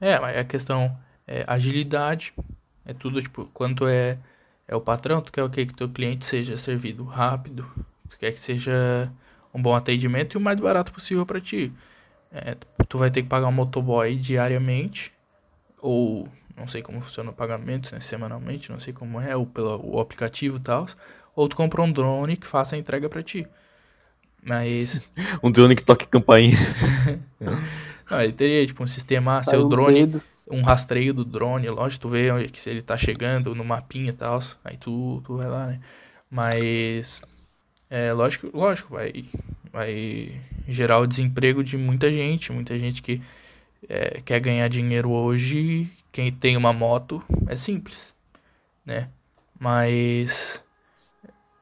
É, mas a questão é agilidade, é tudo tipo, quanto é é o patrão, tu quer o quê? Que teu cliente seja servido rápido, tu quer que seja um bom atendimento e o mais barato possível para ti. É, tu vai ter que pagar um motoboy diariamente, ou não sei como funciona o pagamento, né, semanalmente, não sei como é, ou pelo o aplicativo e tal, ou tu compra um drone que faça a entrega para ti. Mas Um drone que toque campainha. não, ele teria tipo um sistema, ah, seu um drone dedo. Um rastreio do drone, lógico, tu vê onde- que se ele tá chegando no mapinha e tal, aí tu, tu vai lá, né? Mas é lógico, lógico, vai, vai gerar o desemprego de muita gente, muita gente que é, quer ganhar dinheiro hoje, quem tem uma moto é simples, né? Mas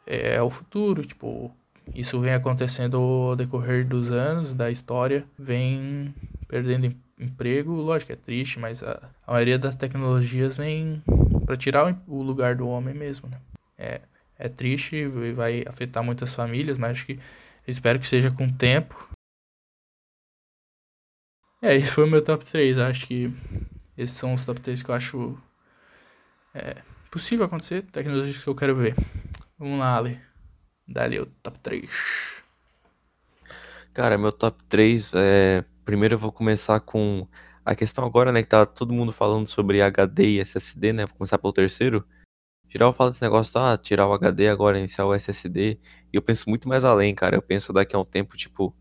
é o futuro, tipo, isso vem acontecendo ao decorrer dos anos, da história, vem perdendo emprego, lógico, é triste, mas a, a maioria das tecnologias vem para tirar o o lugar do homem mesmo, né? É, é triste e vai afetar muitas famílias, mas acho que espero que seja com o tempo. É, esse foi o meu top 3, acho que esses são os top 3 que eu acho é, possível acontecer, tecnologias que eu quero ver. Vamos lá, Ale. Dá-lhe o top 3. Cara, meu top 3 é. Primeiro eu vou começar com a questão agora, né? Que tá todo mundo falando sobre HD e SSD, né? Vou começar pelo terceiro. Geral fala desse negócio, ah, tirar o HD agora, iniciar o SSD. E eu penso muito mais além, cara. Eu penso daqui a um tempo, tipo,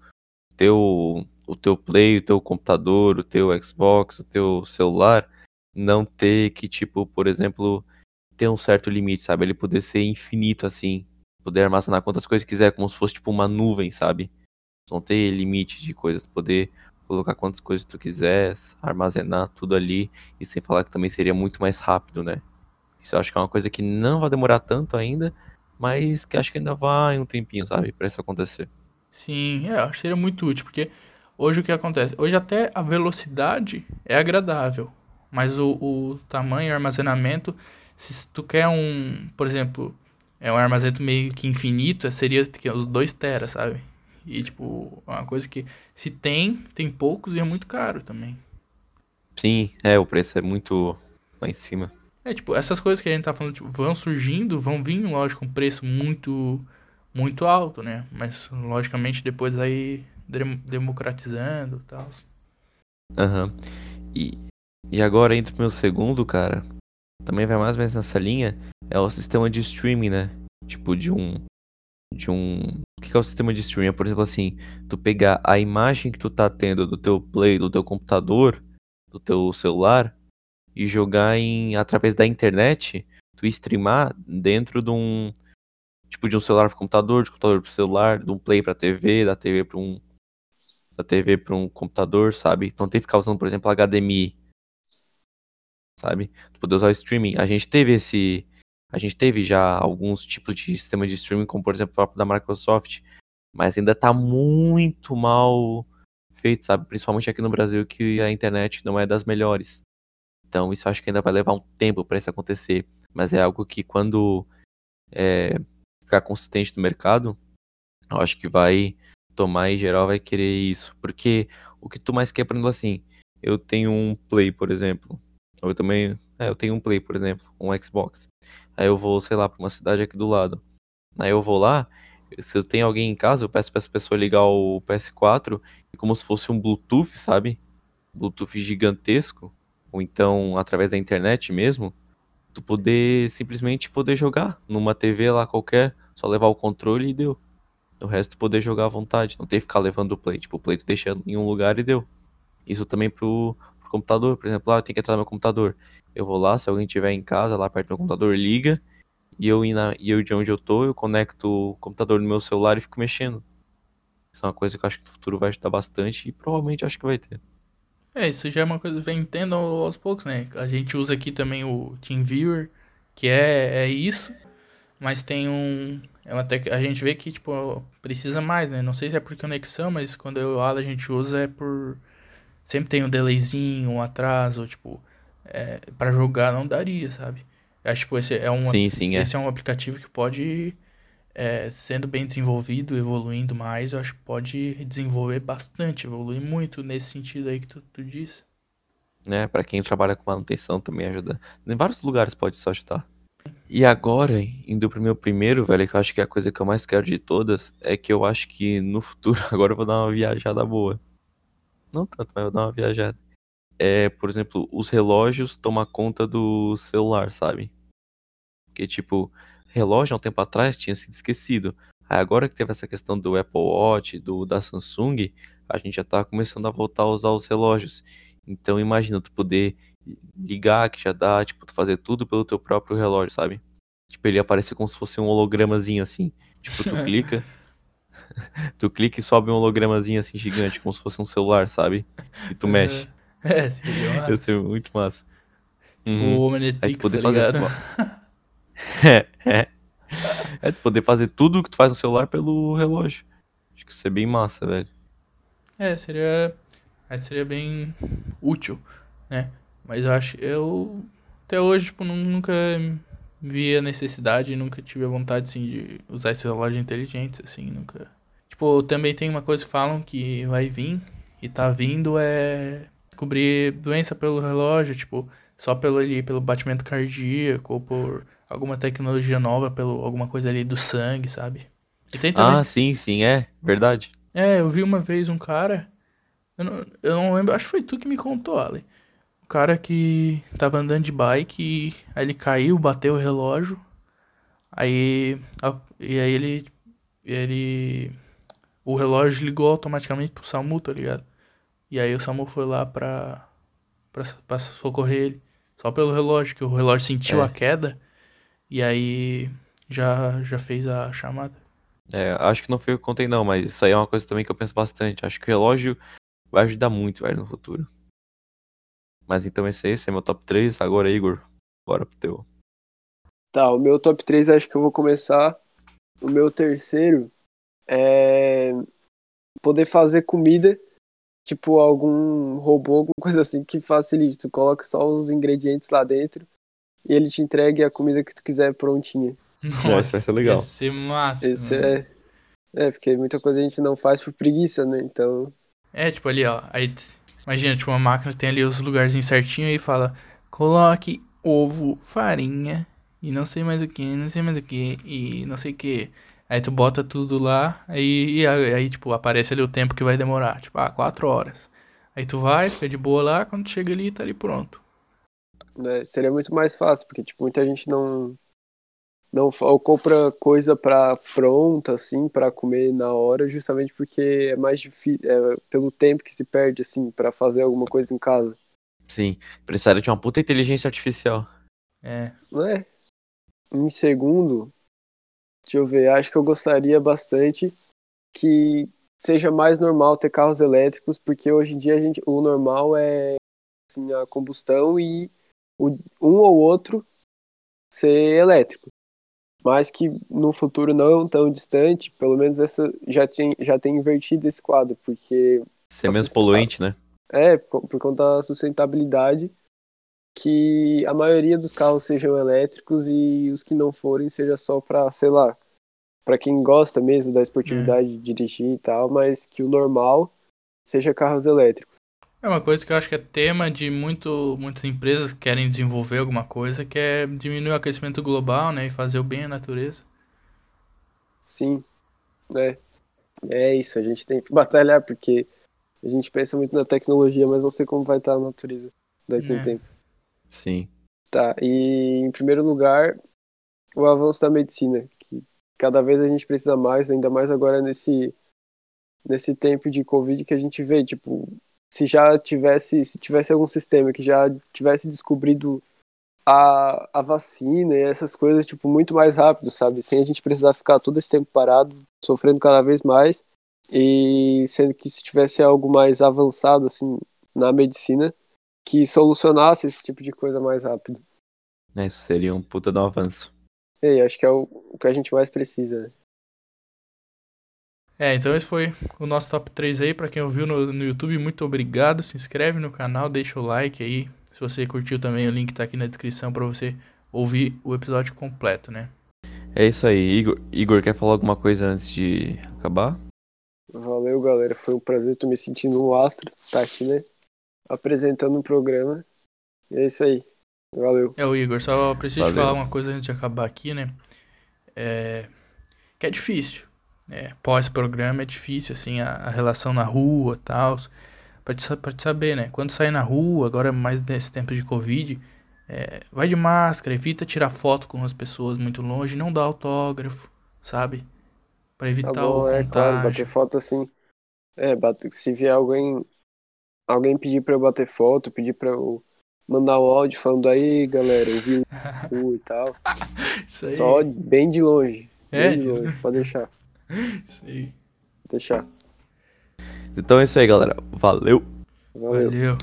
teu, o teu Play, o teu computador, o teu Xbox, o teu celular, não ter que, tipo, por exemplo, ter um certo limite, sabe? Ele poder ser infinito, assim. Poder armazenar quantas coisas quiser, como se fosse, tipo, uma nuvem, sabe? Não ter limite de coisas, poder colocar quantas coisas tu quiser, armazenar tudo ali, e sem falar que também seria muito mais rápido, né? Isso eu acho que é uma coisa que não vai demorar tanto ainda, mas que acho que ainda vai um tempinho, sabe, pra isso acontecer. Sim, é, acho que seria muito útil, porque hoje o que acontece? Hoje até a velocidade é agradável, mas o, o tamanho, o armazenamento, se tu quer um, por exemplo, é um armazenamento meio que infinito, seria os 2 teras, sabe? E tipo, é uma coisa que se tem, tem poucos e é muito caro também. Sim, é, o preço é muito lá em cima. É, tipo, essas coisas que a gente tá falando, tipo, vão surgindo, vão vir, lógico, um preço muito, muito alto, né? Mas, logicamente, depois aí dem- democratizando e tal. Aham. E, e agora entra pro meu segundo, cara. Também vai mais ou menos nessa linha. É o sistema de streaming, né? Tipo, de um. De um. O que é o sistema de streaming? É, por exemplo, assim, tu pegar a imagem que tu tá tendo do teu play, do teu computador, do teu celular, e jogar em através da internet, tu streamar dentro de um. Tipo, de um celular pro computador, de computador pro celular, de um play pra TV, da TV pra um. Da TV pra um computador, sabe? Não tem que ficar usando, por exemplo, HDMI sabe? Tu poder usar o streaming. A gente teve esse. A gente teve já alguns tipos de sistema de streaming, como por exemplo o próprio da Microsoft, mas ainda tá muito mal feito, sabe? Principalmente aqui no Brasil, que a internet não é das melhores. Então isso acho que ainda vai levar um tempo para isso acontecer. Mas é algo que quando é, ficar consistente no mercado, eu acho que vai tomar em geral vai querer isso. Porque o que tu mais quer, por exemplo, assim, eu tenho um Play, por exemplo. Ou também. É, eu tenho um Play, por exemplo, um Xbox. Aí eu vou, sei lá, pra uma cidade aqui do lado. Aí eu vou lá, se eu tenho alguém em casa, eu peço pra essa pessoa ligar o PS4 e como se fosse um Bluetooth, sabe? Bluetooth gigantesco. Ou então através da internet mesmo. Tu poder simplesmente poder jogar numa TV lá qualquer, só levar o controle e deu. O resto poder jogar à vontade, não ter que ficar levando o play. Tipo, o play tu deixa em um lugar e deu. Isso também pro, pro computador, por exemplo, ah, eu tenho que entrar no meu computador. Eu vou lá, se alguém tiver em casa, lá perto do meu computador, liga. E eu, na, e eu de onde eu tô, eu conecto o computador no meu celular e fico mexendo. Isso é uma coisa que eu acho que no futuro vai ajudar bastante e provavelmente acho que vai ter. É, isso já é uma coisa que vem tendo aos poucos, né? A gente usa aqui também o TeamViewer, que é, é isso, mas tem um. É tec... A gente vê que, tipo, precisa mais, né? Não sei se é por conexão, mas quando eu e a gente usa é por. Sempre tem um delayzinho, um atraso, tipo, é, para jogar não daria, sabe? Acho que tipo, esse é um, Sim, sim, é. esse é um aplicativo que pode, é, sendo bem desenvolvido, evoluindo mais, eu acho que pode desenvolver bastante, evoluir muito nesse sentido aí que tu, tu disse. Né? Pra quem trabalha com manutenção também ajuda. Em vários lugares pode só ajudar. E agora, indo pro meu primeiro, velho, que eu acho que é a coisa que eu mais quero de todas, é que eu acho que no futuro, agora eu vou dar uma viajada boa. Não tanto, mas eu vou dar uma viajada. É, por exemplo, os relógios tomam conta do celular, sabe? Porque, tipo, relógio há um tempo atrás tinha sido esquecido. Aí agora que teve essa questão do Apple Watch, do da Samsung, a gente já tá começando a voltar a usar os relógios. Então imagina tu poder ligar, que já dá, tipo, tu fazer tudo pelo teu próprio relógio, sabe? Tipo, ele aparecer como se fosse um hologramazinho assim. Tipo, tu clica, tu clica e sobe um hologramazinho assim gigante, como se fosse um celular, sabe? E tu mexe. É, seria Ia massa. ser muito massa. O Uhum. Aí Omnitrix, tu poder tá fazer. É, é. É, tu poder fazer tudo que tu faz no celular pelo relógio. Acho que isso é bem massa, velho. É, seria. Aí seria bem útil, né? Mas eu acho. Eu. Até hoje, tipo, nu- nunca vi a necessidade, nunca tive a vontade, assim, de usar esses relógios inteligentes, assim, nunca. Tipo, também tem uma coisa que falam que vai vir, e tá vindo, é. Descobrir doença pelo relógio, tipo, só pelo ali, pelo batimento cardíaco, ou por alguma tecnologia nova, pelo alguma coisa ali do sangue, sabe? E tem também. Ah, sim, sim, é. Verdade. É, eu vi uma vez um cara. Eu não, eu não lembro, acho que foi tu que me contou, Ali. O cara que tava andando de bike e aí ele caiu, bateu o relógio. Aí. E aí ele. Ele. O relógio ligou automaticamente pro SAMU, tá ligado? E aí o SAMU foi lá pra. pra, pra socorrer ele. Só pelo relógio, que o relógio sentiu É. a queda. E aí já, já fez a chamada. É, acho que não foi eu que contei, não, mas isso aí é uma coisa também que eu penso bastante. Acho que o relógio vai ajudar muito, velho, no futuro. Mas então esse aí, esse é meu top 3. Agora, Igor, bora pro teu. Tá, o meu top 3 acho que eu vou começar. O meu terceiro é poder fazer comida, tipo algum robô, alguma coisa assim que facilite. Tu coloca só os ingredientes lá dentro e ele te entregue a comida que tu quiser prontinha. Nossa, vai ser legal. Ia ser massa. Esse é. É, porque muita coisa a gente não faz por preguiça, né? Então. É, tipo ali, ó. Aí, imagina, tipo, uma máquina tem ali os lugarzinhos certinho e fala: coloque ovo, farinha e não sei mais o que, não sei mais o que e não sei o que. Aí tu bota tudo lá, aí, e aí, aí, tipo, aparece ali o tempo que vai demorar. Tipo, ah, quatro horas. Aí tu vai, fica de boa lá, quando chega ali, tá ali pronto. né, seria muito mais fácil, porque tipo, muita gente não não ou compra coisa para pronta assim para comer na hora, justamente porque é mais difícil, é, pelo tempo que se perde assim para fazer alguma coisa em casa, Sim, precisaria de uma puta inteligência artificial. É. não é? Em segundo, deixa eu ver, acho que eu gostaria bastante que seja mais normal ter carros elétricos, porque hoje em dia a gente, o normal é assim, a combustão e o, um ou outro ser elétrico. Mas que no futuro não tão distante, pelo menos essa já tem, já tem invertido esse quadro, porque Ser menos poluente, né? é por, por conta da sustentabilidade que a maioria dos carros sejam elétricos e os que não forem seja só para, sei lá, para quem gosta mesmo da esportividade de dirigir e tal, mas que o normal seja carros elétricos. É uma coisa que eu acho que é tema de muito, muitas empresas que querem desenvolver alguma coisa, que é diminuir o aquecimento global, né? E fazer o bem à natureza. Sim, é. É isso, a gente tem que batalhar porque a gente pensa muito na tecnologia, mas não sei como vai estar a natureza daqui a É. um tempo. Sim. Tá, e em primeiro lugar, o avanço da medicina, cada vez a gente precisa mais, ainda mais agora nesse nesse tempo de Covid que a gente vê, tipo, se já tivesse, se tivesse algum sistema que já tivesse descobrido a, a vacina e essas coisas, tipo, muito mais rápido, sabe? Sem a gente precisar ficar todo esse tempo parado, sofrendo cada vez mais, e sendo que se tivesse algo mais avançado, assim, na medicina, que solucionasse esse tipo de coisa mais rápido. É, Isso seria um puta de um avanço. E aí, acho que é o, o que a gente mais precisa? É, então esse foi o nosso top 3 aí. Pra quem ouviu no, no YouTube, muito obrigado. Se inscreve no canal, deixa o like aí. Se você curtiu também, o link tá aqui na descrição pra você ouvir o episódio completo, né? É isso aí. Igor, Igor, quer falar alguma coisa antes de acabar? Valeu, galera. Foi um prazer. Tô me sentindo um astro. Tá aqui, né? Apresentando um programa. E é isso aí. Valeu. É o Igor, só preciso te falar uma coisa antes de acabar aqui, né? É. Que é difícil. né? Pós-programa é difícil, assim, a, a relação na rua e tal. Pra te, pra te saber, né? Quando sair na rua, agora mais nesse tempo de Covid, é, vai de máscara, evita tirar foto com as pessoas muito longe, não dá autógrafo, sabe? Pra Tá evitar bom, o é claro. contágio. Bater foto assim. É, bate, se vier alguém alguém pedir pra eu bater foto, pedir pra eu mandar um áudio falando aí, galera, eu vi o e tal. Isso aí. Só bem de longe. É, Bem de de- longe, pode deixar. Isso aí. Deixar. Então é isso aí, galera. Valeu! Valeu. Valeu.